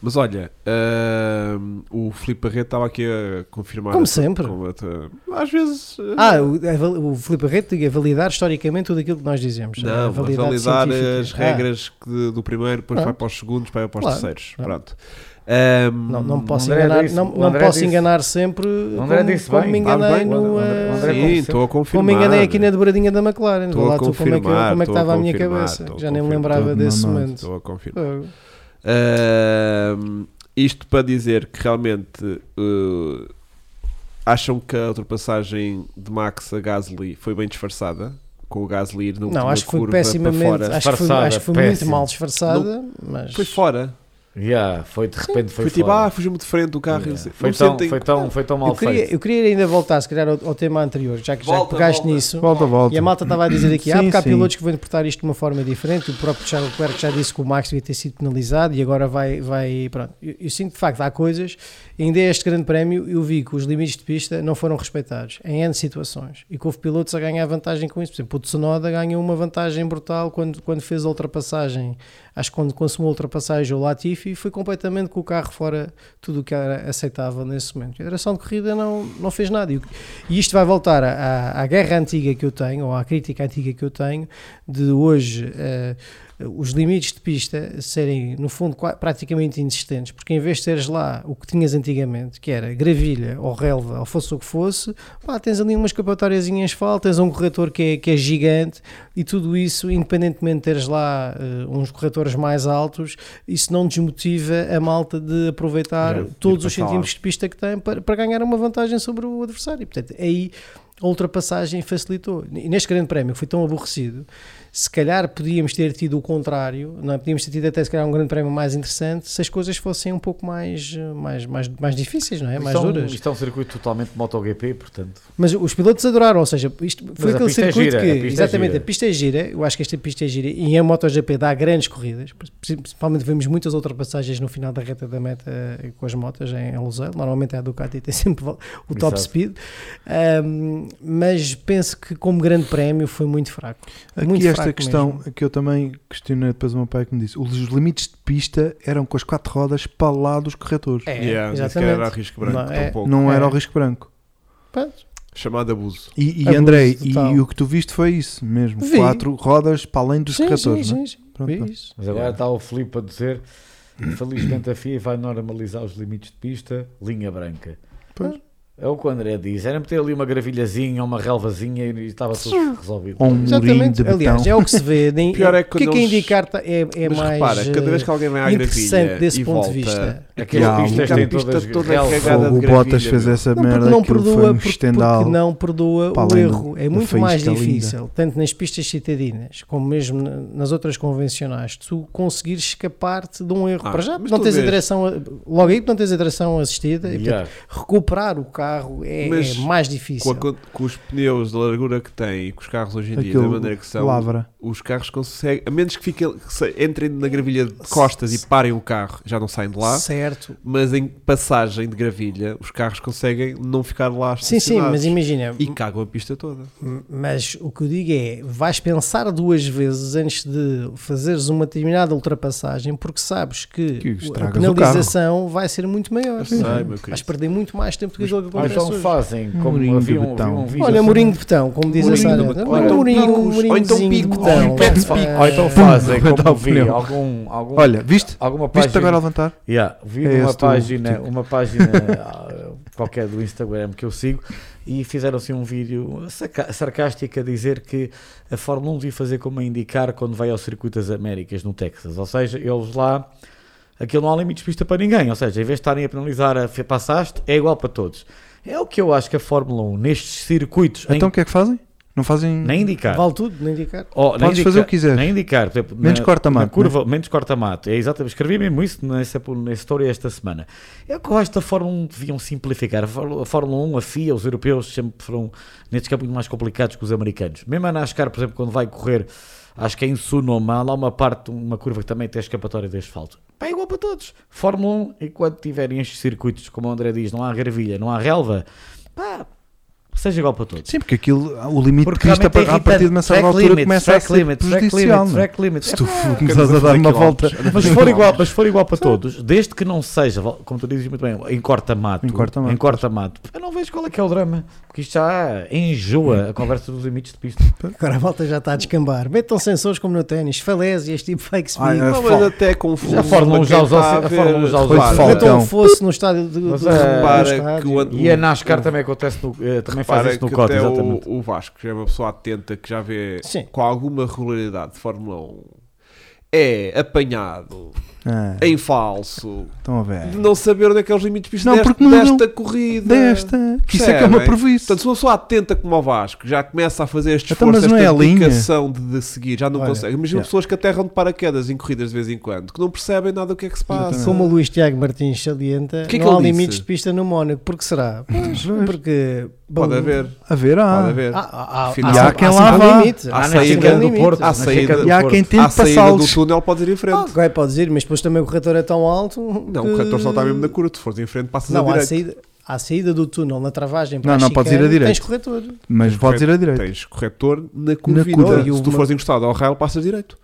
Mas olha, ahm, o Filipe Barreto estava aqui a confirmar. Como sempre. a às vezes. Ah, o, o Filipe Barreto diga validar historicamente tudo aquilo que nós dizemos. Não, validar científica. as Ah, regras que- do primeiro, depois vai Pronto. para os segundos, vai para os Claro, terceiros. claro. Pronto. Ahm, não, não posso André enganar, disse- não, não posso disse- enganar sempre André como, disse como bem. me enganei bem. no. André- eh, Sim, como estou a como confirmar. me enganei aqui na dobradinha da McLaren. Estou a lá tu como é que, confirmar, como é que estou a estava a minha confirmar, cabeça. Já nem me confirmar. lembrava desse mamado. momento. Estou a confirmar. Ahm, isto para dizer que realmente uh, acham que a ultrapassagem de Max a Gasly foi bem disfarçada, com o Gasly ir na Não, acho que foi pessimamente. Acho que foi, acho que foi muito mal disfarçada. Mas Foi fora. Yeah, foi de repente foi, Foi, tipo, ah, fugiu-me de frente do carro. Yeah. Foi, tão, sentem- foi, tão, foi tão mal eu, queria, feito. eu queria ainda voltar, se calhar, ao, ao tema anterior, já que já Volta, pegaste volta. nisso. Volta, volta. E a malta estava a dizer aqui, ah, Sim, porque há sim. pilotos que vão interpretar isto de uma forma diferente. O próprio Charles Leclerc já disse que o Max devia ter sido penalizado e agora vai. vai pronto. Eu, eu sinto de facto, há coisas. Ainda este grande prémio, eu vi que os limites de pista não foram respeitados em N situações e que houve pilotos a ganhar vantagem com isso. Por exemplo, o Tsunoda ganhou uma vantagem brutal quando, quando fez a ultrapassagem. Acho que quando consumiu a ultrapassagem o Latifi foi completamente com o carro fora tudo o que era aceitável nesse momento. A direção de corrida não, não fez nada. E, e isto vai voltar à, à- guerra antiga que eu tenho, ou à crítica antiga que eu tenho, de hoje eh, os limites de pista serem, no fundo, praticamente inexistentes, porque em vez de teres lá o que tinhas antigamente, que era gravilha ou relva, ou fosse o que fosse, pá, tens ali uma escapatórias em asfalto, tens um corretor que é, que é gigante e tudo isso, independentemente de teres lá eh, uns corretores mais altos, isso não desmotiva a malta de aproveitar É, todos os centímetros de pista que tem para, para ganhar uma vantagem sobre o adversário. Portanto, aí a ultrapassagem facilitou. E neste grande prémio que foi tão aborrecido, se calhar podíamos ter tido o contrário, não é? podíamos ter tido até se calhar um grande prémio mais interessante se as coisas fossem um pouco mais, mais, mais, mais difíceis, não é? Mais isto, é um, duras. isto é um circuito totalmente MotoGP, portanto. Mas os pilotos adoraram, ou seja, isto foi Mas aquele é circuito gira, que, a pista é exatamente, gira. a pista é gira, eu acho que esta pista é gira e a MotoGP dá grandes corridas, principalmente vemos muitas ultrapassagens no final da reta da meta eh, com as motas em Lousel, normalmente é a Ducati tem sempre o top Exato. speed, Ahm, mas penso que como grande prémio foi muito fraco. Muito Aqui esta fraco questão mesmo. que eu também questionei depois o meu pai que me disse: os limites de pista eram com as quatro rodas para lá dos corretores. É, Yeah, sequer exatamente. era a risco branco, Não, é- não era é. o risco branco. Pronto. Chamado abuso. E, e Abuso Andrei, total. e, o que tu viste foi isso mesmo: Vi. quatro rodas para além dos Sim, sim, corretores. né? sim, sim. Pronto. Mas agora Yeah. está o Filipe a dizer: infelizmente a FIA vai normalizar os limites de pista, linha branca. Pois. É o que o André diz: era meter ali uma gravilhazinha, uma relvazinha e estava tudo resolvido. Ou um murinho Exatamente, de aliás, é o que se vê. Nem, Pior é o que é quando que a eles- indicar tá- é, é Mas mais repara, cada vez que alguém vai à interessante gravilha desse e ponto volta, de vista. Aquelas Yeah, pistas a têm pista todas toda cagada o de Bottas gravilha, fez essa Não, porque merda, não perdoa, um porque, estendal. porque não perdoa o erro. É muito mais faísca linda. difícil, tanto nas pistas citadinas como mesmo na- nas outras convencionais, tu conseguires escapar-te de um erro. Ah, Para já, não tens a direção, a- logo aí não tens a direção assistida e portanto, recuperar o carro é, Mas é mais Com, difícil. a con- com os pneus da largura que têm e com os carros hoje em dia, Aquilo da maneira que são, lavra. Os carros conseguem, a menos que, fiquem, que entrem na gravilha de costas e parem o carro, já não saem de lá. Certo. Mas em passagem de gravilha, os carros conseguem não ficar lá Sim, sim, mas imagina. E cagam a pista toda. Mas o que eu digo é, vais pensar duas vezes antes de fazeres uma determinada ultrapassagem, porque sabes que, Que a penalização vai ser muito maior. Sei, meu Vais perder muito mais tempo do que aquilo que acontece então hoje. fazem como Murinho um, um vídeo Olha, assim- murinho de betão, como diz a Sara. Olha, Ou então ou então picos. betão. Ou então, ou então fazem Aguenta como o vi algum, algum, Olha, viste? alguma Viste página agora a levantar? Yeah, vi É uma página, tipo. uma página ah, qualquer do Instagram que eu sigo e fizeram assim um vídeo sarcástico a dizer que a Fórmula 1 devia fazer como a indicar quando vai ao Circuito das Américas no Texas, ou seja, eles lá aquilo não há limites de pista para ninguém, ou seja, em vez de estarem a penalizar a "Fe- passaste, é igual para todos. É o que eu acho que a Fórmula 1 nestes circuitos em- Então o que é que fazem? Não fazem. na indicar Vale tudo, nem indicar. Oh, Podes fazer o que quiseres. Na indicar, por exemplo, Menos corta-mato, na curva, menos corta-mato. É exatamente. Escrevi mesmo isso nessa, nessa história esta semana. É eu acho que a Fórmula 1 deviam simplificar. A Fórmula, a Fórmula 1, a FIA, os europeus sempre foram nestes campos muito mais complicados que os americanos. Mesmo a NASCAR, por exemplo, quando vai correr, acho que é em Sonoma, há lá uma parte, uma curva que também tem escapatória de asfalto. Pá, é igual para todos. Fórmula 1, enquanto tiverem estes circuitos, como o André diz, não há gravilha, não há relva, pá, seja igual para todos. Sim, porque aquilo, o limite Porque de pista realmente é a partir de uma certa altura limits, começa a ser limits, track prejudicial. é? track. Se tu Epá, começas a dar uma volta Mas se for igual, mas for igual para todos, desde que não seja, como tu dizes muito bem, em corta-mato, Em corta-mato. em corta-mato, eu não vejo qual é que é o drama, porque isto já enjoa a conversa dos limites de pista. Agora a volta já está a descambar. Metam sensores como no ténis, falésias, tipo fake speed. Ai, Não, a mas até confuso. A Fórmula 1 para já usou- a ver. Fórmula 1 já usou Metam um fosse no estádio do, Mas, do repara que E a NASCAR também acontece no, eh, também faz isso no exatamente. o, o Vasco, que é uma pessoa atenta, que já vê Sim. com alguma regularidade de Fórmula 1, é apanhado Ah, em falso estão a ver. de não saber onde é que é os limites de pista Não, desta, não- desta corrida. Desta, que isso é que é uma previsto. Portanto, se uma pessoa atenta como o Vasco já começa a fazer este Então, esforço, não é esta linha? dedicação de, de seguir, já não Olha, consegue. Imagina yeah. pessoas que aterram de paraquedas em corridas de vez em quando, que não percebem nada do que é que se passa. Exatamente. Como o Luís Tiago Martins salienta, Que é que não há disse? limites de pista no Mónaco. Porque será? Pois, porque... bom, Pode haver, A ver, há. pode haver. Há, há, há, há, há quem lá vá. Há saída do. Porto, E há saída do túnel podes ir em frente. Ah, ok, podes ir, mas depois também o corretor é tão alto. Não, que- o corretor só está mesmo na curva. Tu fores em frente, passas Não, a à direito. saída, à saída do túnel, na travagem para Não, a não, podes ir a chicane, direito. Tens corretor. Mas podes ir a direita. Tens corretor na curva. Se tu fores encostado ao rail, passas direito.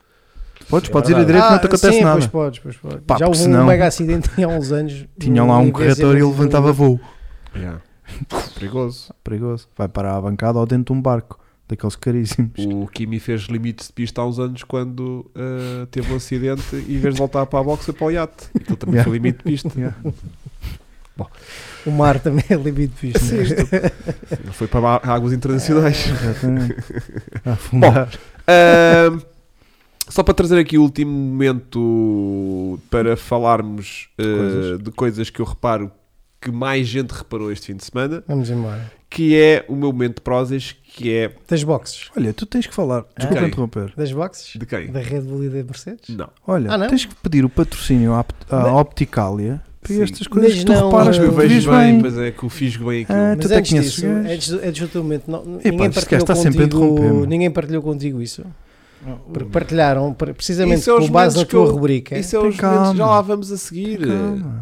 Podes, É podes ir a verdade. direita, não te acontece Ah, sim, nada. Pois podes, pois podes. Pá, Já houve um senão- mega acidente há uns anos. Tinham lá um corretor e ele levantava voo. Perigoso. Perigoso. Vai parar à bancada ou dentro de um barco. Daqueles caríssimos. O Kimi fez limites de pista há uns anos quando uh, teve um acidente e em vez de voltar para a boxe foi para o iate. Aquilo também Yeah. foi limite de pista. Yeah. O mar também é limite de pista. Ele foi para águas internacionais. Exatamente. A afundar. Ahm, só para trazer aqui o último momento para falarmos uh, Coisas. de coisas que eu reparo que mais gente reparou este fim de semana, Vamos embora. que é o meu momento de prosas, que é Das boxes. Olha, tu tens que falar. Desculpa interromper. Das boxes? de quem? Da Red Bull e da Mercedes? Não. Olha, Ah, não? tens que pedir o patrocínio à, à Opticalia para Sim. estas coisas Mas que tu não, reparas eh, que eu vejo bem, bem. mas é que eu fisgo bem aquilo. Ah, tu Mas até conheces o não, Epá, ninguém partilhou contigo, ninguém partilhou contigo isso. Porque partilharam, pre- precisamente é com base na que tua eu- rubrica. Isso é Tem os momentos, já lá vamos a seguir.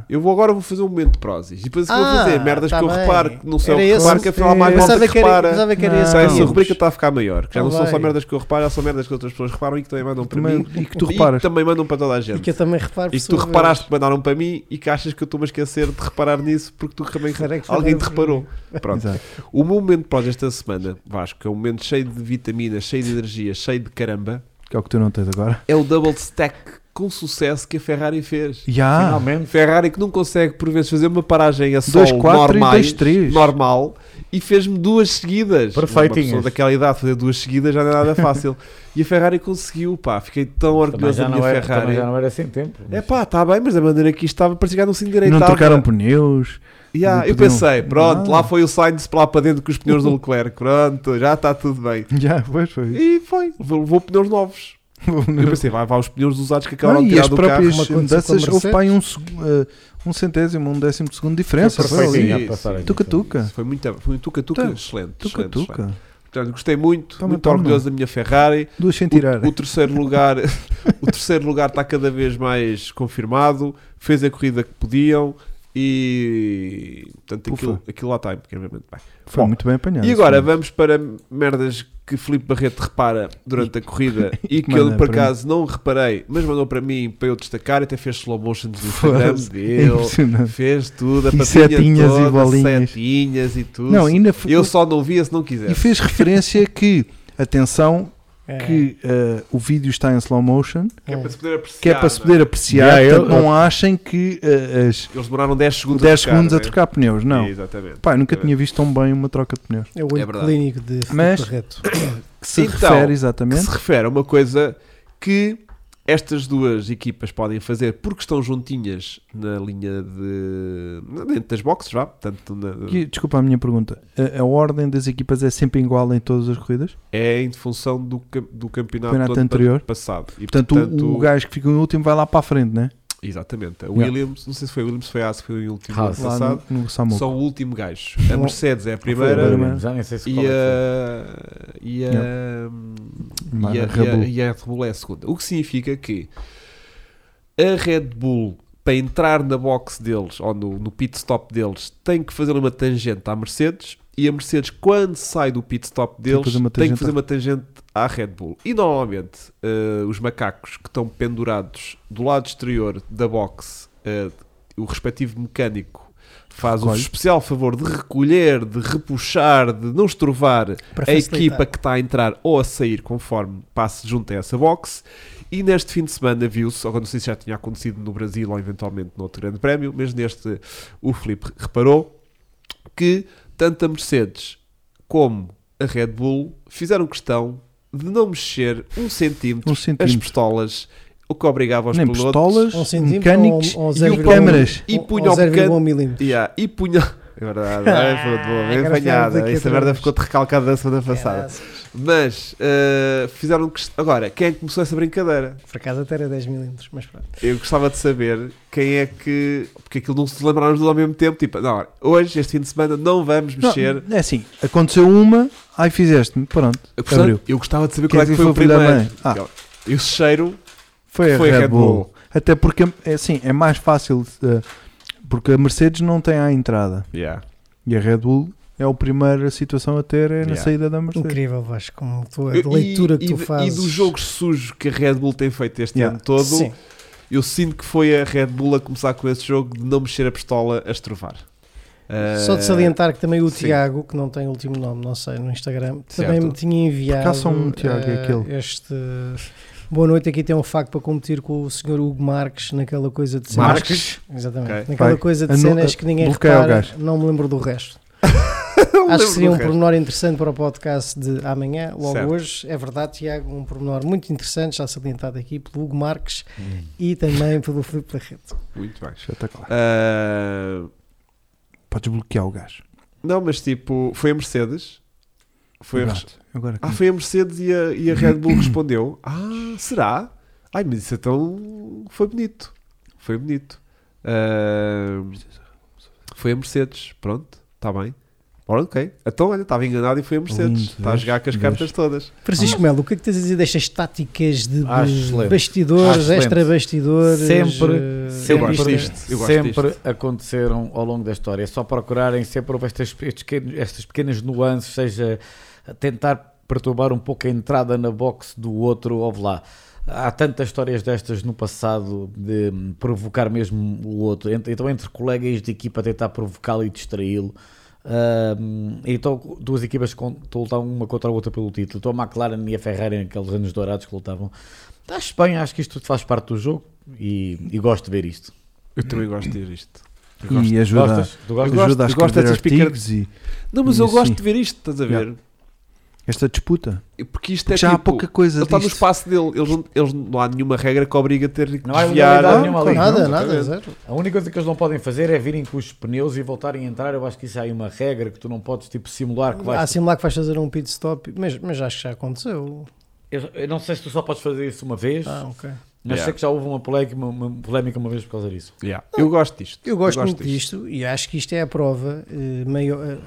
Eu vou agora vou fazer um momento de prósis. E depois o que eu vou Ah, fazer? Merdas tá que eu bem. reparo que não sei o que reparo, que afinal há mais malta que que era, repara. pensava que era Não. essa Não. rubrica está a ficar maior. Que já Não não são só merdas que eu reparo, já são merdas que outras pessoas reparam e que também mandam para Também- mim. e que tu E reparas. que também mandam para toda a E gente. que eu também reparo E que tu reparaste que mandaram para mim e que achas que eu estou-me a esquecer de reparar nisso porque tu também que alguém te reparou. Pronto. O meu momento pós esta semana, Vasco, que é um momento cheio de vitaminas, cheio de energia, cheio de caramba, Que é o que tu não tens agora. é o double stack com sucesso que a Ferrari fez. Já. Finalmente. Ferrari que não consegue por vezes fazer uma paragem a sol 2-4 e normais, 2-3. normal e fez-me duas seguidas. Pessoa daquela idade fazer duas seguidas já não é nada fácil. e a Ferrari conseguiu, pá, fiquei tão orgulhoso já, da não minha era, Ferrari. já não era sem tempo. É pá, está bem, mas da maneira que isto estava, parecia que não se endireitava. Não trocaram pneus. Yeah, eu pensei, pronto, Ah. lá foi o Sainz para lá para dentro com os pneus do Leclerc, pronto, já está tudo bem. Já, pois foi. E foi, levou pneus novos. Eu pensei, vai, vai os pneus usados que acabaram Não, de e tirar as do carro. próprias como aconteceu com a mudanças, houve aí um, eh, um centésimo, um décimo de segundo de diferença. Foi Foi ali. Tuca-tuca. Foi muito, foi um tuca-tuca excelente. Tuca-tuca. Portanto, gostei muito, Toma, muito toma. orgulhoso da minha Ferrari. Duas sem tirar. O, o terceiro lugar, o terceiro lugar está cada vez mais confirmado. Fez a corrida que podiam e portanto aquilo, Ufa. aquilo lá está incrivelmente bem. Foi Bom, muito bem apanhado. E agora vamos para merdas que Filipe Barreto repara durante a corrida e que eu por acaso não reparei, mas mandou para mim para eu destacar. Até fez slow motions no Instagram dele, fez tudo, a E setinhas e toda, bolinhas. setinhas e tudo. Não, ainda eu só não via se não E quisesse. fez referência que, atenção, É. que eh, o vídeo está em slow motion, Que é para se poder apreciar. que é para se não poder apreciar. Já, eu- portanto, não achem que eh, as Eles demoraram 10 segundos 10 a trocar, segundos a né? trocar pneus, não. Exatamente. Eu nunca tinha visto tão bem uma troca de pneus. É o olho É clínico de Mas-. Que se Então, refere que exatamente. se refere a uma coisa que estas duas equipas podem fazer porque estão juntinhas na linha de. dentro das boxes, vá. Portanto, na- desculpa a minha pergunta. A, a ordem das equipas é sempre igual em todas as corridas? é em função do, do campeonato, Campeonato anterior. passado. E, Portanto, o- o, gajo que fica em último vai lá para a frente, né? Exatamente. A Yeah. Williams, não sei se foi a Williams, foi a Haas, foi o último Haas. ano passado. no, no. São o último gajo. A. Mercedes é a primeira. primeira. Já nem sei se E qual é a, e, a, e, a, Red e a- Bull. e a Red Bull é a segunda. O que significa que a Red Bull, para entrar na box deles ou no, no pit stop deles, tem que fazer uma tangente à Mercedes. E a Mercedes, quando sai do pit stop que deles, fazer uma tem que tangente fazer uma tangente à Red Bull. E normalmente eh, os macacos que estão pendurados do lado exterior da box, eh, o respectivo mecânico faz o Recolhe. especial favor de recolher, de repuxar, de não estrovar a equipa que está a entrar ou a sair conforme passe junto a essa box. E neste fim de semana viu-se, ou não sei se já tinha acontecido no Brasil ou eventualmente no outro grande prémio, mas neste o Filipe reparou que tanto a Mercedes como a Red Bull fizeram questão de não mexer um centímetro Um as centímetro. pistolas, o que obrigava os Nem pilotos pistolas, Um mecânicos ou ou e 0,1 câmaras. e punha o 0,1 pequeno- milímetro. Yeah, e punha. É verdade, é, foi boa, bem apanhada. Essa merda ficou-te recalcada da semana passada. Mas uh, fizeram. quest- Agora, quem é que começou essa brincadeira? Por acaso até era 10 milímetros, mas pronto. Eu gostava de saber quem é que. Porque aquilo não se lembraram tudo ao mesmo tempo. Tipo, não, hoje, este fim de semana, não vamos Não, mexer. é assim, aconteceu uma, ai fizeste-me, pronto. Eu gostava, abriu. eu gostava de saber Quer qual é que dizer, foi o foi o primeiro. Ah. Eu- Esse cheiro Foi a foi Red, Bull. Até porque, é assim, é mais fácil, eh, porque a Mercedes não tem à entrada. Yeah. E a Red Bull é a primeira situação a ter é na Yeah. saída da Mercedes. Incrível, Vasco, como tu, a Eu- leitura e, que tu e, fazes. E dos jogos sujos que a Red Bull tem feito este Yeah. ano todo, Sim. eu sinto que foi a Red Bull a começar com esse jogo de não mexer a pistola a estrovar. Só de salientar que também o sim. Tiago, que não tem o último nome, não sei, no Instagram, também Certo. me tinha enviado um Tiago, é eh, aquele. este Boa noite, aqui tem um facto para competir com o Sr. Hugo Marques naquela coisa de cenas. Marques? Exatamente. Ok. Naquela Vai. coisa de Anu- cenas que ninguém bloqueia o repara, não me lembro do resto. Acho que seria um resto. pormenor interessante para o podcast de amanhã, logo Certo. hoje. É verdade, Tiago, um pormenor muito interessante, já salientado aqui pelo Hugo Marques e também pelo Filipe Barreto. Muito bem. Espetacular. Ah, Podes bloquear o gajo. não, mas tipo, foi a Mercedes. Foi a. Agora ah, foi a Mercedes e a, e a Red Bull respondeu. Ah, será? Ai, mas isso então foi bonito. Foi bonito. Ah, foi a Mercedes. Pronto, está bem. Ora, ok. Então, olha, estava enganado e foi a Mercedes. Está a jogar com as cartas todas. Francisco Melo, o que é que tens a dizer destas táticas de, Acho excelente. bastidores, excelente. extra-bastidores? Sempre, eh, Eu gosto sempre, disto, eu gosto sempre disto. aconteceram ao longo da história. É só procurarem, sempre houve estas, estas pequenas nuances, seja a tentar perturbar um pouco a entrada na box do outro, houve lá. Há tantas histórias destas no passado de provocar mesmo o outro, Ent- então entre colegas de equipa tentar provocá-lo e distraí-lo. Hum, então duas equipas que estão a lutar uma contra a outra pelo título. Então a McLaren e a Ferrari naqueles anos dourados que lutavam. Acho bem, acho que isto tudo faz parte do jogo e, e gosto de ver isto. Eu também gosto de ver isto. E ajuda, Gostas? Tu gostas? ajuda a escrever artigos e Não, mas eu gosto de ver isto, estás a ver? Esta disputa. Porque isto Porque é já tipo, há pouca coisa Ele está no disto. espaço dele. Eles não, eles não há nenhuma regra que obriga a ter que Não há desviar. nenhuma ali. Nada, não, nada, zero. A única coisa que eles não podem fazer é virem com os pneus e voltarem a entrar. Eu acho que isso há aí uma regra que tu não podes tipo simular que Há vais. simular que vais fazer um pit stop, mas, mas acho que já aconteceu. Eu, eu não sei se tu só podes fazer isso uma vez, Ah, ok. mas Yeah. sei que já houve uma polémica, uma, uma polémica uma vez por causa disso. Yeah. Eu gosto disto. Eu gosto muito disto e acho que isto é a prova eh, maior, eh,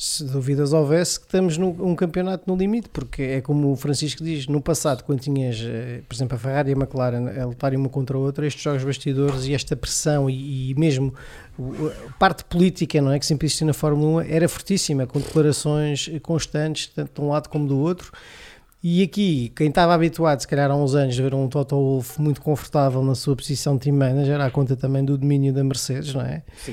se dúvidas houvesse, que estamos num um campeonato no limite, porque é como o Francisco diz, no passado, quando tinhas, eh, por exemplo, a Ferrari e a McLaren a lutarem uma contra a outra, estes jogos bastidores e esta pressão e, e mesmo a parte política, não é, que sempre existiu na Fórmula 1, era fortíssima, com declarações constantes, tanto de um lado como do outro, e aqui, quem estava habituado, se calhar há uns anos, a ver um Toto Wolff muito confortável na sua posição de team manager, à conta também do domínio da Mercedes, não é? Sim,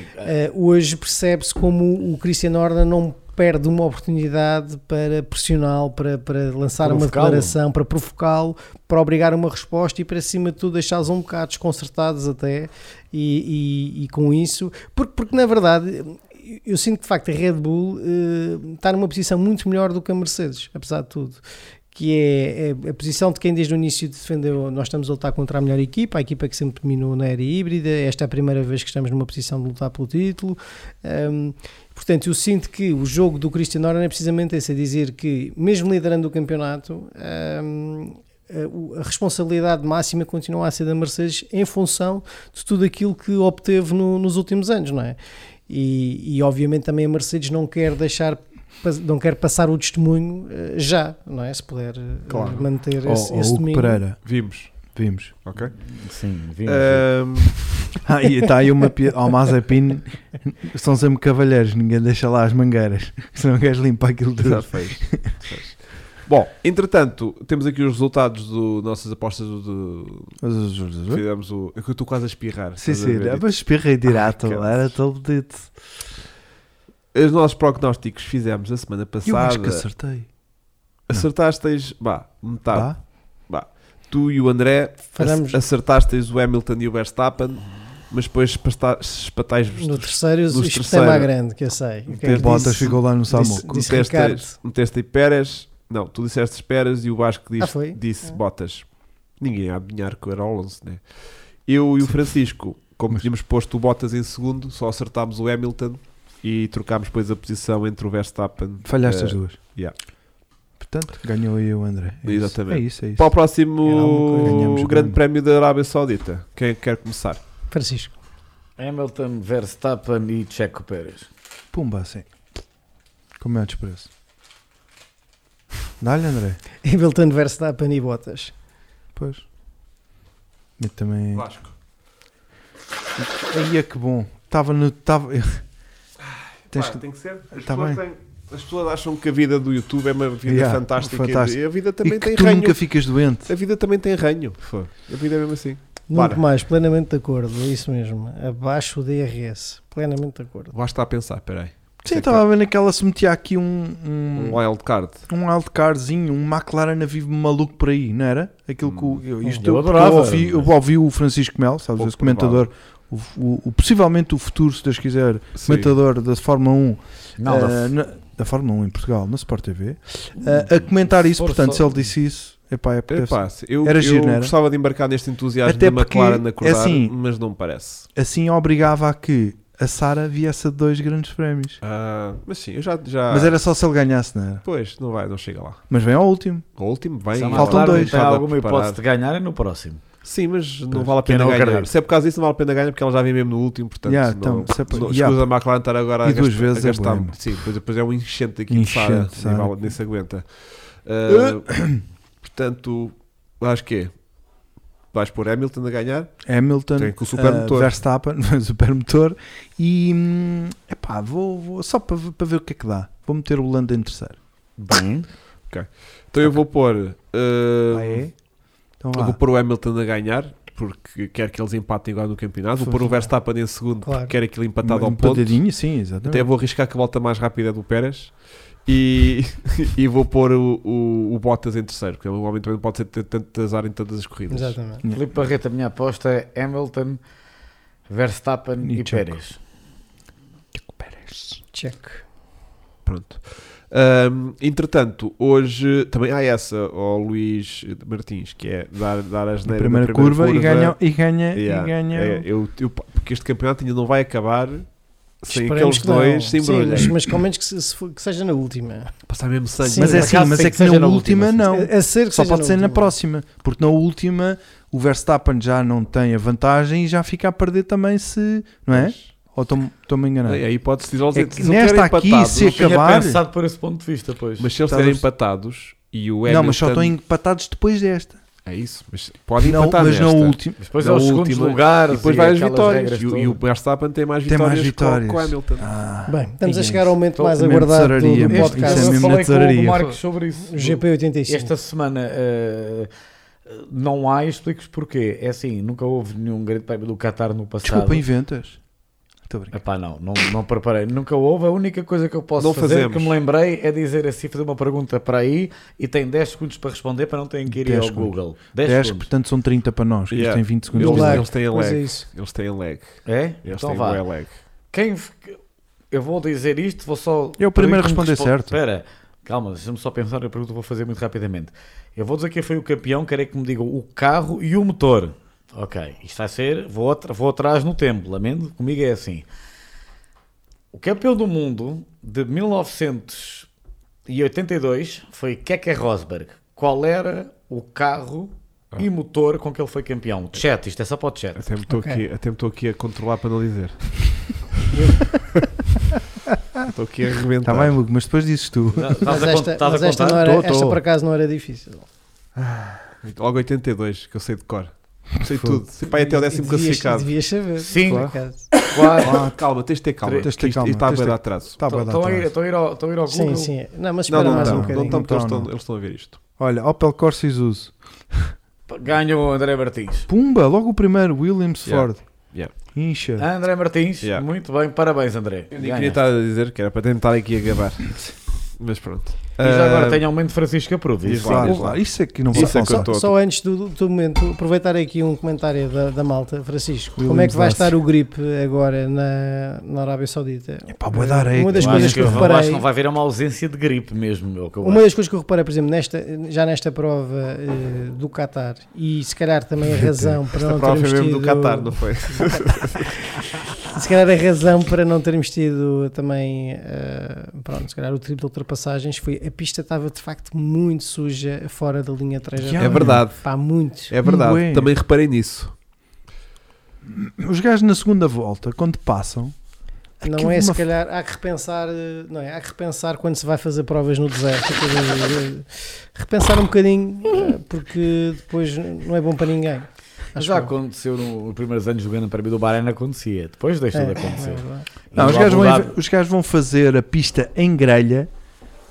Uh, hoje percebe-se como o Christian Horner não perde uma oportunidade para pressioná-lo, para, para lançar uma declaração, para provocá-lo, para obrigar uma resposta e para acima de tudo deixá-los um bocado desconcertados até e, e- e com isso, porque, porque na verdade eu sinto que de facto a Red Bull uh, está numa posição muito melhor do que a Mercedes, apesar de tudo que é, é a posição de quem desde o início defendeu, nós estamos a lutar contra a melhor equipa, a equipa que sempre dominou na era híbrida, esta é a primeira vez que estamos numa posição de lutar pelo título, Um, portanto eu sinto que o jogo do Christian Horner é precisamente esse, é dizer que mesmo liderando o campeonato, um, a, responsabilidade máxima continua a ser da Mercedes em função de tudo aquilo que obteve no- nos últimos anos, não é? E, e obviamente também a Mercedes não quer deixar não quer passar o testemunho eh, já, não é? Se puder eh, Claro. manter Ó, esse, ó, esse domínio. Pereira, Vimos. vimos. Ok. sim, vimos. Ahm, Ah, e está aí uma piada. Ao Mazepin são sempre cavalheiros, ninguém deixa lá as mangueiras. Se não queres limpar aquilo Já tudo. fez. Fez. Bom, entretanto, temos aqui os resultados do nossas apostas do, do- fizemos o. É eu estou quase a espirrar. Sim, sim, mas espirrei direto, era todo dito. Os nossos prognósticos fizemos a semana Eu passada. acho que acertei. Acertasteis, bah, metade. Tá? Tu e o André Falamos- ac- acertasteis o Hamilton e o Verstappen, mas depois espatais-vos No terceiro, é mais grande, que eu sei. O que é que Meteste- Bottas disse? ficou lá no Samuco. meteste, aí Pérez. Não, tu disseste Pérez e o Vasco disse, Ah, disse Ah. Bottas. Ninguém ia adivinhar que era Alonso, né? Eu e o Francisco, como tínhamos posto o Bottas em segundo, só acertámos o Hamilton e trocámos depois a posição entre o Verstappen. Falhaste eh, as duas. yeah. Portanto, ganhou aí o André. É isso. Exatamente. É isso, é isso. Para o próximo Ganhamos Grande grande. Prémio da Arábia Saudita, quem é que quer começar? Francisco. Hamilton, Verstappen e Checo Pérez. Pumba, assim. Como é o desprezo? Dá-lhe, André. Hamilton, Verstappen e Bottas. Pois. Eu também. Vasco. Aí é que bom. Estava no. Tava... Tens que... tem que ser. As, Tá pessoas bem. têm- as pessoas acham que a vida do YouTube é uma vida Yeah, fantástica, fantástico. e a vida também E que tem tu ranho. nunca ficas doente. A vida também tem ranho. A vida é mesmo assim. Muito Para. mais, plenamente de acordo, é isso mesmo. Abaixo o DRS, plenamente de acordo. Lá está a pensar, peraí. Sim, estava a ver naquela se metia aqui um. Um Um, wild card. um wildcardzinho, um McLaren a vivo maluco por aí, não era? Aquilo que o, eu, isto Eu eu, adorava, eu ouvi, eu ouvi o Francisco Mel, sabes, esse comentador, o, o- o- possivelmente o futuro, se Deus quiser, Sim. comentador da Fórmula 1, Não, eh, da- na- da Fórmula 1 em Portugal, na Sport TV, eh, a comentar isso. For- Portanto, for- se ele disse isso, epá, é porque Epá, eu, Era eu giro, era? gostava de embarcar neste entusiasmo Até da porque, McLaren a é acordar, assim, mas não parece. assim obrigava a que a Sara viesse a dois grandes prémios. Ah, mas sim, eu já, já. Mas era só se ele ganhasse, não era? Pois, não vai, não chega lá. Mas vem ao último. O último vem. Faltam dois. Tem alguma hipótese de ganhar é no próximo. Sim, mas não vale a pena não ganhar. acredita. Se é por causa disso, não vale a pena ganhar porque ela já vem mesmo no último, portanto, Yeah, não, então, se é por- não yeah. escusa a McLaren estar agora a E duas gastar, vezes a é gastar bueno. Sim, depois, depois é um enchente aqui Enchente, de Sara, nem, se aguenta. Ah, portanto, acho que é. Vais pôr Hamilton a ganhar? Hamilton, Tem com o supermotor. eh, Verstappen, supermotor e epá, vou, vou só para, ver- para ver o que é que dá. Vou meter o Lando em terceiro. Bem, Então eu vou pôr. ah, Ah, é? Então vou pôr o Hamilton a ganhar. Porque quer que eles empatem igual no campeonato. Vou pôr o Verstappen em segundo Claro. porque quer aquele empatado ao Um ponto. patadinho, sim, exatamente. Até vou arriscar que a volta mais rápida é do Pérez e, e vou pôr o, o, o Bottas em terceiro, porque o homem também não pode ser ter tanto azar em todas as corridas. Exatamente. Filipe Barreto, a minha aposta é Hamilton, Verstappen E e, Checo. Pérez. Check. Pronto. Ahm, entretanto, hoje também há essa ao Luís Martins, que é dar, dar as Na primeira, curva, e ganha, e ganha, Yeah, e ganha é, eu, eu- porque este campeonato ainda não vai acabar sem Esperemos aqueles dois se Sim, mas, mas com menos que, se- se for- que seja na última. Passar mesmo sangue. Sim, mas é assim, acaso mas tem é que que na na última, última, não. A, a ser que Só pode ser na última. próxima, porque na última o Verstappen já não tem a vantagem e já fica a perder também se, não é? Ou estou-me enganando? É, aí pode-se dizer, É que nesta aqui, empatados, se acabar- pensado por esse ponto de vista, pois. mas se eles a estiverem ver- empatados e o Hamilton... Não, mas só estão empatados depois desta. É isso, mas pode Não, empatar mas nesta. na última. Depois é os segundos última, lugares E depois e várias vitórias. E, o- e o. Verstappen tem mais Tem mais vitórias, vitórias. com, o Hamilton. Ah, Bem, estamos a é chegar ao momento mais mesmo aguardado do, do mesmo. Este, Isso é podcast. eu mesmo falei na com o tesouraria. Marcos sobre isso. O GP85. Esta semana eh, não há, e explico-vos porquê. É assim, nunca houve nenhum grande prémio do Qatar no passado. Desculpa, inventas. Estou a brincar. Epá, não, não, não preparei. Nunca houve. A única coisa que eu posso Não fazer, fazemos. que me lembrei, é dizer assim, fazer uma pergunta para aí e tem 10 segundos para responder para não terem que ir 10 ao segundos. Google. 10, 10, segundos. portanto são 30 para nós. Yeah. tem 20 segundos. Eles, lag, eles têm é lag. isso. Eles têm lag. É? Eles então têm vá. lag. Quem... Eu vou dizer isto, vou só... É o primeiro responder respo- certo. Espera, calma, deixa-me só pensar a pergunta, vou fazer muito rapidamente. Eu vou dizer quem foi o campeão, quero é que me digam o carro e o motor. Ok, isto vai ser, vou, atra- vou atrás no tempo, lamento, comigo é assim. O campeão do mundo de 1982 foi Keke Rosberg. Qual era o carro e motor com que ele foi campeão? Chat, isto é só para o chat. Até me estou Ok. aqui, até me estou aqui a controlar para não dizer. Estou aqui a arrebentar. Está Tá bem, Hugo, mas depois dizes tu. Estás Mas a, esta, mas esta, contar? não era, Tô, esta tô. por acaso não era difícil. Logo 82, que eu sei de cor. Sei tudo. Sei para ir até o décimo Devias- classificado. Devias saber. Sim. acaso. Quatro. Ah, calma, tens de ter calma. Tens de ter calma, está a dar atraso. Está bem, Estão a ir- estão a ir ao estão a ir ao Sim, Google. sim. Não, mas Não, espera não mais estão. um Não bocadinho. Não, estão- não. eles estão a ver isto. Olha, Opel Corsa Isuzu. Ganha o André Martins. Pumba, logo o primeiro, Williams Yeah. Ford. Yeah. Incha. André Martins, Yeah. muito bem, parabéns André. Eu nem queria estar a dizer que era para tentar aqui a gabar. Mas pronto. E já agora Ah, tem aumento de Francisco diz Isso. Claro, claro, isso é que não Isso vai é que tô- Só, só antes do, do momento, aproveitar aqui um comentário da, da malta, Francisco. Como é Williams que vai estar o grip agora na, na Arábia Saudita? Epá, bué de areia, Uma das coisas acho, que eu eu acho reparei. que não vai haver uma ausência de gripe mesmo. é o que eu Uma das coisas que eu reparei, por exemplo, nesta, já nesta prova eh, do Qatar, e se calhar também a razão para Esta não prova termos foi mesmo tido, do Qatar, não foi? se calhar a razão para não termos tido também, eh, pronto, se calhar o triplo de ultrapassagens foi a pista estava de facto muito suja fora da linha 3 Yeah. É verdade. Pá, muito. É verdade. Ué. Também reparei nisso. Os gajos na segunda volta, quando passam, Não é, se calhar, há que repensar, eh, não é? Há que repensar quando se vai fazer provas no deserto. eh, repensar um bocadinho, eh, porque depois não é bom para ninguém. Acho Já eu. aconteceu no- nos primeiros anos jogando para mim do Bahrein, acontecia. Depois deixou É, de é acontecer. Não, os gajos, vão, os gajos vão fazer a pista em grelha,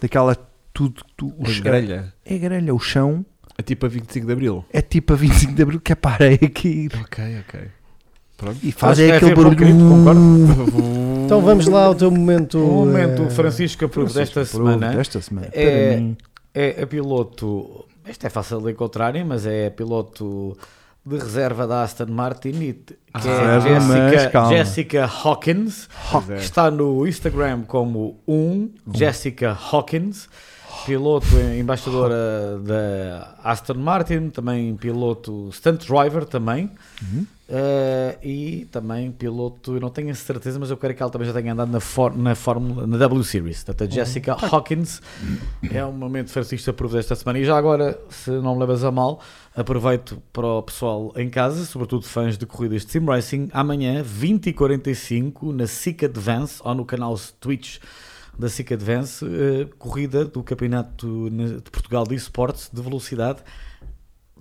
daquela tudo, tu, o Os chão- grelha. É grelha, o chão É tipo a 25 de Abril. é tipo a 25 de Abril que é para areia cair Ok, ok. Pronto. e faz é aquele barulho. grito, Então vamos lá ao teu momento. O momento eh, Francisco Apruve desta semana Desta semana. É- Para mim, é a piloto. Isto é fácil de encontrarem, mas é a piloto de reserva da Aston Martin, e que Ah, é Jessica. Jessica Hawkins. Pois é. Está no Instagram como um Jessica Hawkins, piloto embaixadora da Aston Martin, também piloto stunt driver também. Uhum. Eh, e também piloto, eu não tenho a certeza, mas eu quero que ela também já tenha andado na, for, na Fórmula, na W Series. Portanto, a Jessica Hawkins é um momento Francisco Apruve desta semana. E já agora, se não me levas a mal, aproveito para o pessoal em casa, sobretudo fãs de corridas de Sim Racing, amanhã, 20h45, na SIC Advance, ou no canal Twitch da SIC Advance, eh, corrida do Campeonato de Portugal de Esportes de Velocidade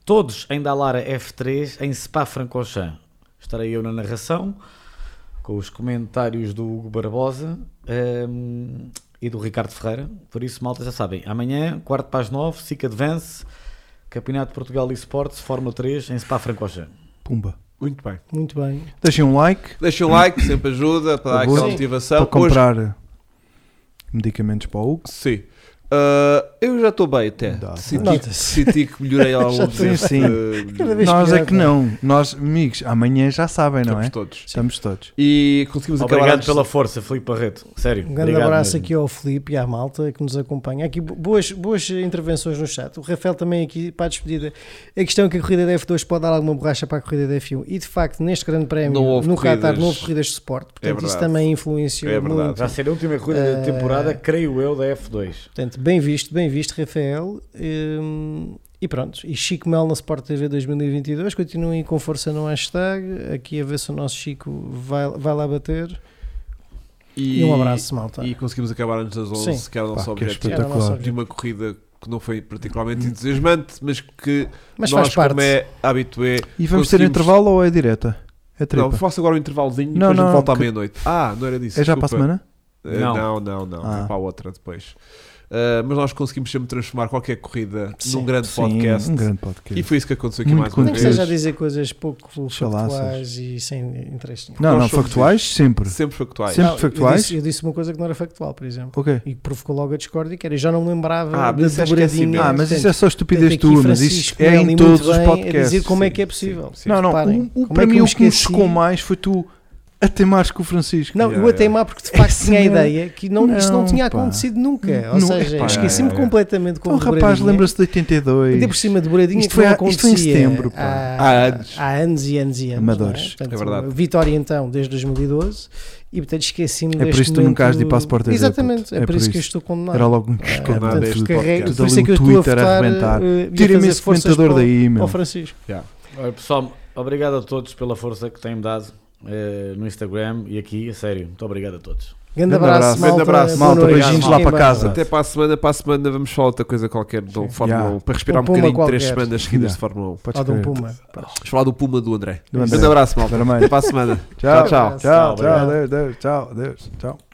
todos em Dalara F3 em Spa-Francorchamps. Estarei eu na narração com os comentários do Hugo Barbosa ehm, e do Ricardo Ferreira. Por isso, malta, já sabem, amanhã, quarto para as nove, SIC Advance, Campeonato de Portugal eSports, Fórmula 3 em Spa-Francorchamps. Pumba. Muito bem. Muito bem. Deixem um like Deixa o like, sempre ajuda para dar aquela motivação. para comprar medicamentos para o Hugo. Hoje- sim. Ah, eu já estou bem até. Senti, senti que melhorei ao longo Já sim, vez Nós pior, é que pá. não. Nós, amigos, amanhã já sabem, não Estamos é? todos. Estamos todos. E conseguimos acabar Obrigado antes- pela força, Filipe Barreto. Sério. Um grande obrigado abraço mesmo. aqui ao Filipe e à malta que nos acompanha. Aqui boas, boas intervenções no chat. O Rafael também aqui para a despedida. A questão é que a corrida da F2 pode dar alguma borracha para a corrida da F1 e de facto neste grande prémio no Qatar corridas. não houve corridas de suporte. Portanto, isso verdade. também influenciou É verdade. muito. Vai ser a última corrida Eh, da temporada, creio eu, da F2. Portanto, bem visto, bem visto, Rafael. Hum, e pronto. E Chico Mel na Sport TV 2022. Continuem com força no hashtag. Aqui a ver se o nosso Chico vai, vai lá bater. E um abraço, malta. E conseguimos acabar antes das 11, Sim. que era o nosso Pá, que é objetivo. Era o nosso espetacular. De uma corrida que não foi particularmente entusiasmante, mas que Mas nós, faz parte. como é habitué, E vamos ter intervalo ou é direta? É tripa? Não, faço agora um intervalozinho e Não, depois não, volta à que- meia-noite. Ah, não era disso. é já para a desculpa. semana? Eh, Não. Não, não, não. Ah. É para a outra depois. Eh, mas nós conseguimos sempre transformar qualquer corrida Sim. num grande Sim, podcast. um grande podcast. E foi isso que aconteceu aqui Muito mais uma Nem que vez. seja a dizer coisas pouco Chalaças. factuais e sem interesse nenhum. Não, Nós não, somos factuais sempre. Sempre factuais. Sempre Não, factuais? Eu disse, eu disse uma coisa que não era factual, por exemplo. Ok. E que provocou logo a discórdia, que era eu já não me lembrava Ah, da mas isso é dobradinha. Ah, mas isso é só estupidez tua, mas isso é em todos os podcasts. Dizer como é que é possível. Não, não, para é que mim o que me chocou mais foi tu a teimares com o Francisco. Não, Yeah, eu a teimar porque de facto Essa tinha a não- ideia que não, isto não Não, tinha pá. acontecido nunca. Ou Não, seja, epá, esqueci-me é, é. completamente com Então, o rapaz, lembra-se de 82. Ainda por cima de dobradinha Isto que foi não há- isto foi em setembro, pá. há, Há anos. há anos e anos e anos. Amadores. não é? Portanto, É verdade. Vitória então, desde 2012 e portanto esqueci-me É por isso que tu nunca has de ir para a Sport TV, Exatamente, puto. é, por isso que eu estou condenado. Era logo um Ah, escândalo. nada portanto, por isso é que eu Tudo estou a ali Twitter a votar, arrebentar. eh, e fazer esse comentador daí, meu. ao Francisco. Pessoal, obrigado a todos pela força que têm-me dado eh, no Instagram e aqui, a sério. Muito obrigado a todos. Grande Grande abraço, malta. Grande abraço. Malta, noite. beijinhos lá para casa. Até para a semana, para a semana vamos falar outra coisa qualquer de Fórmula Yeah. 1 para respirar um, Um bocadinho três qualquer. semanas seguidas Yeah. de Fórmula 1. Podes um crer. Puma. Vamos falar do Puma do André. Do André. Grande abraço, malta. Até para a semana. Tchau, tchau. tchau, tchau. Deus, Deus, tchau, Deus, tchau.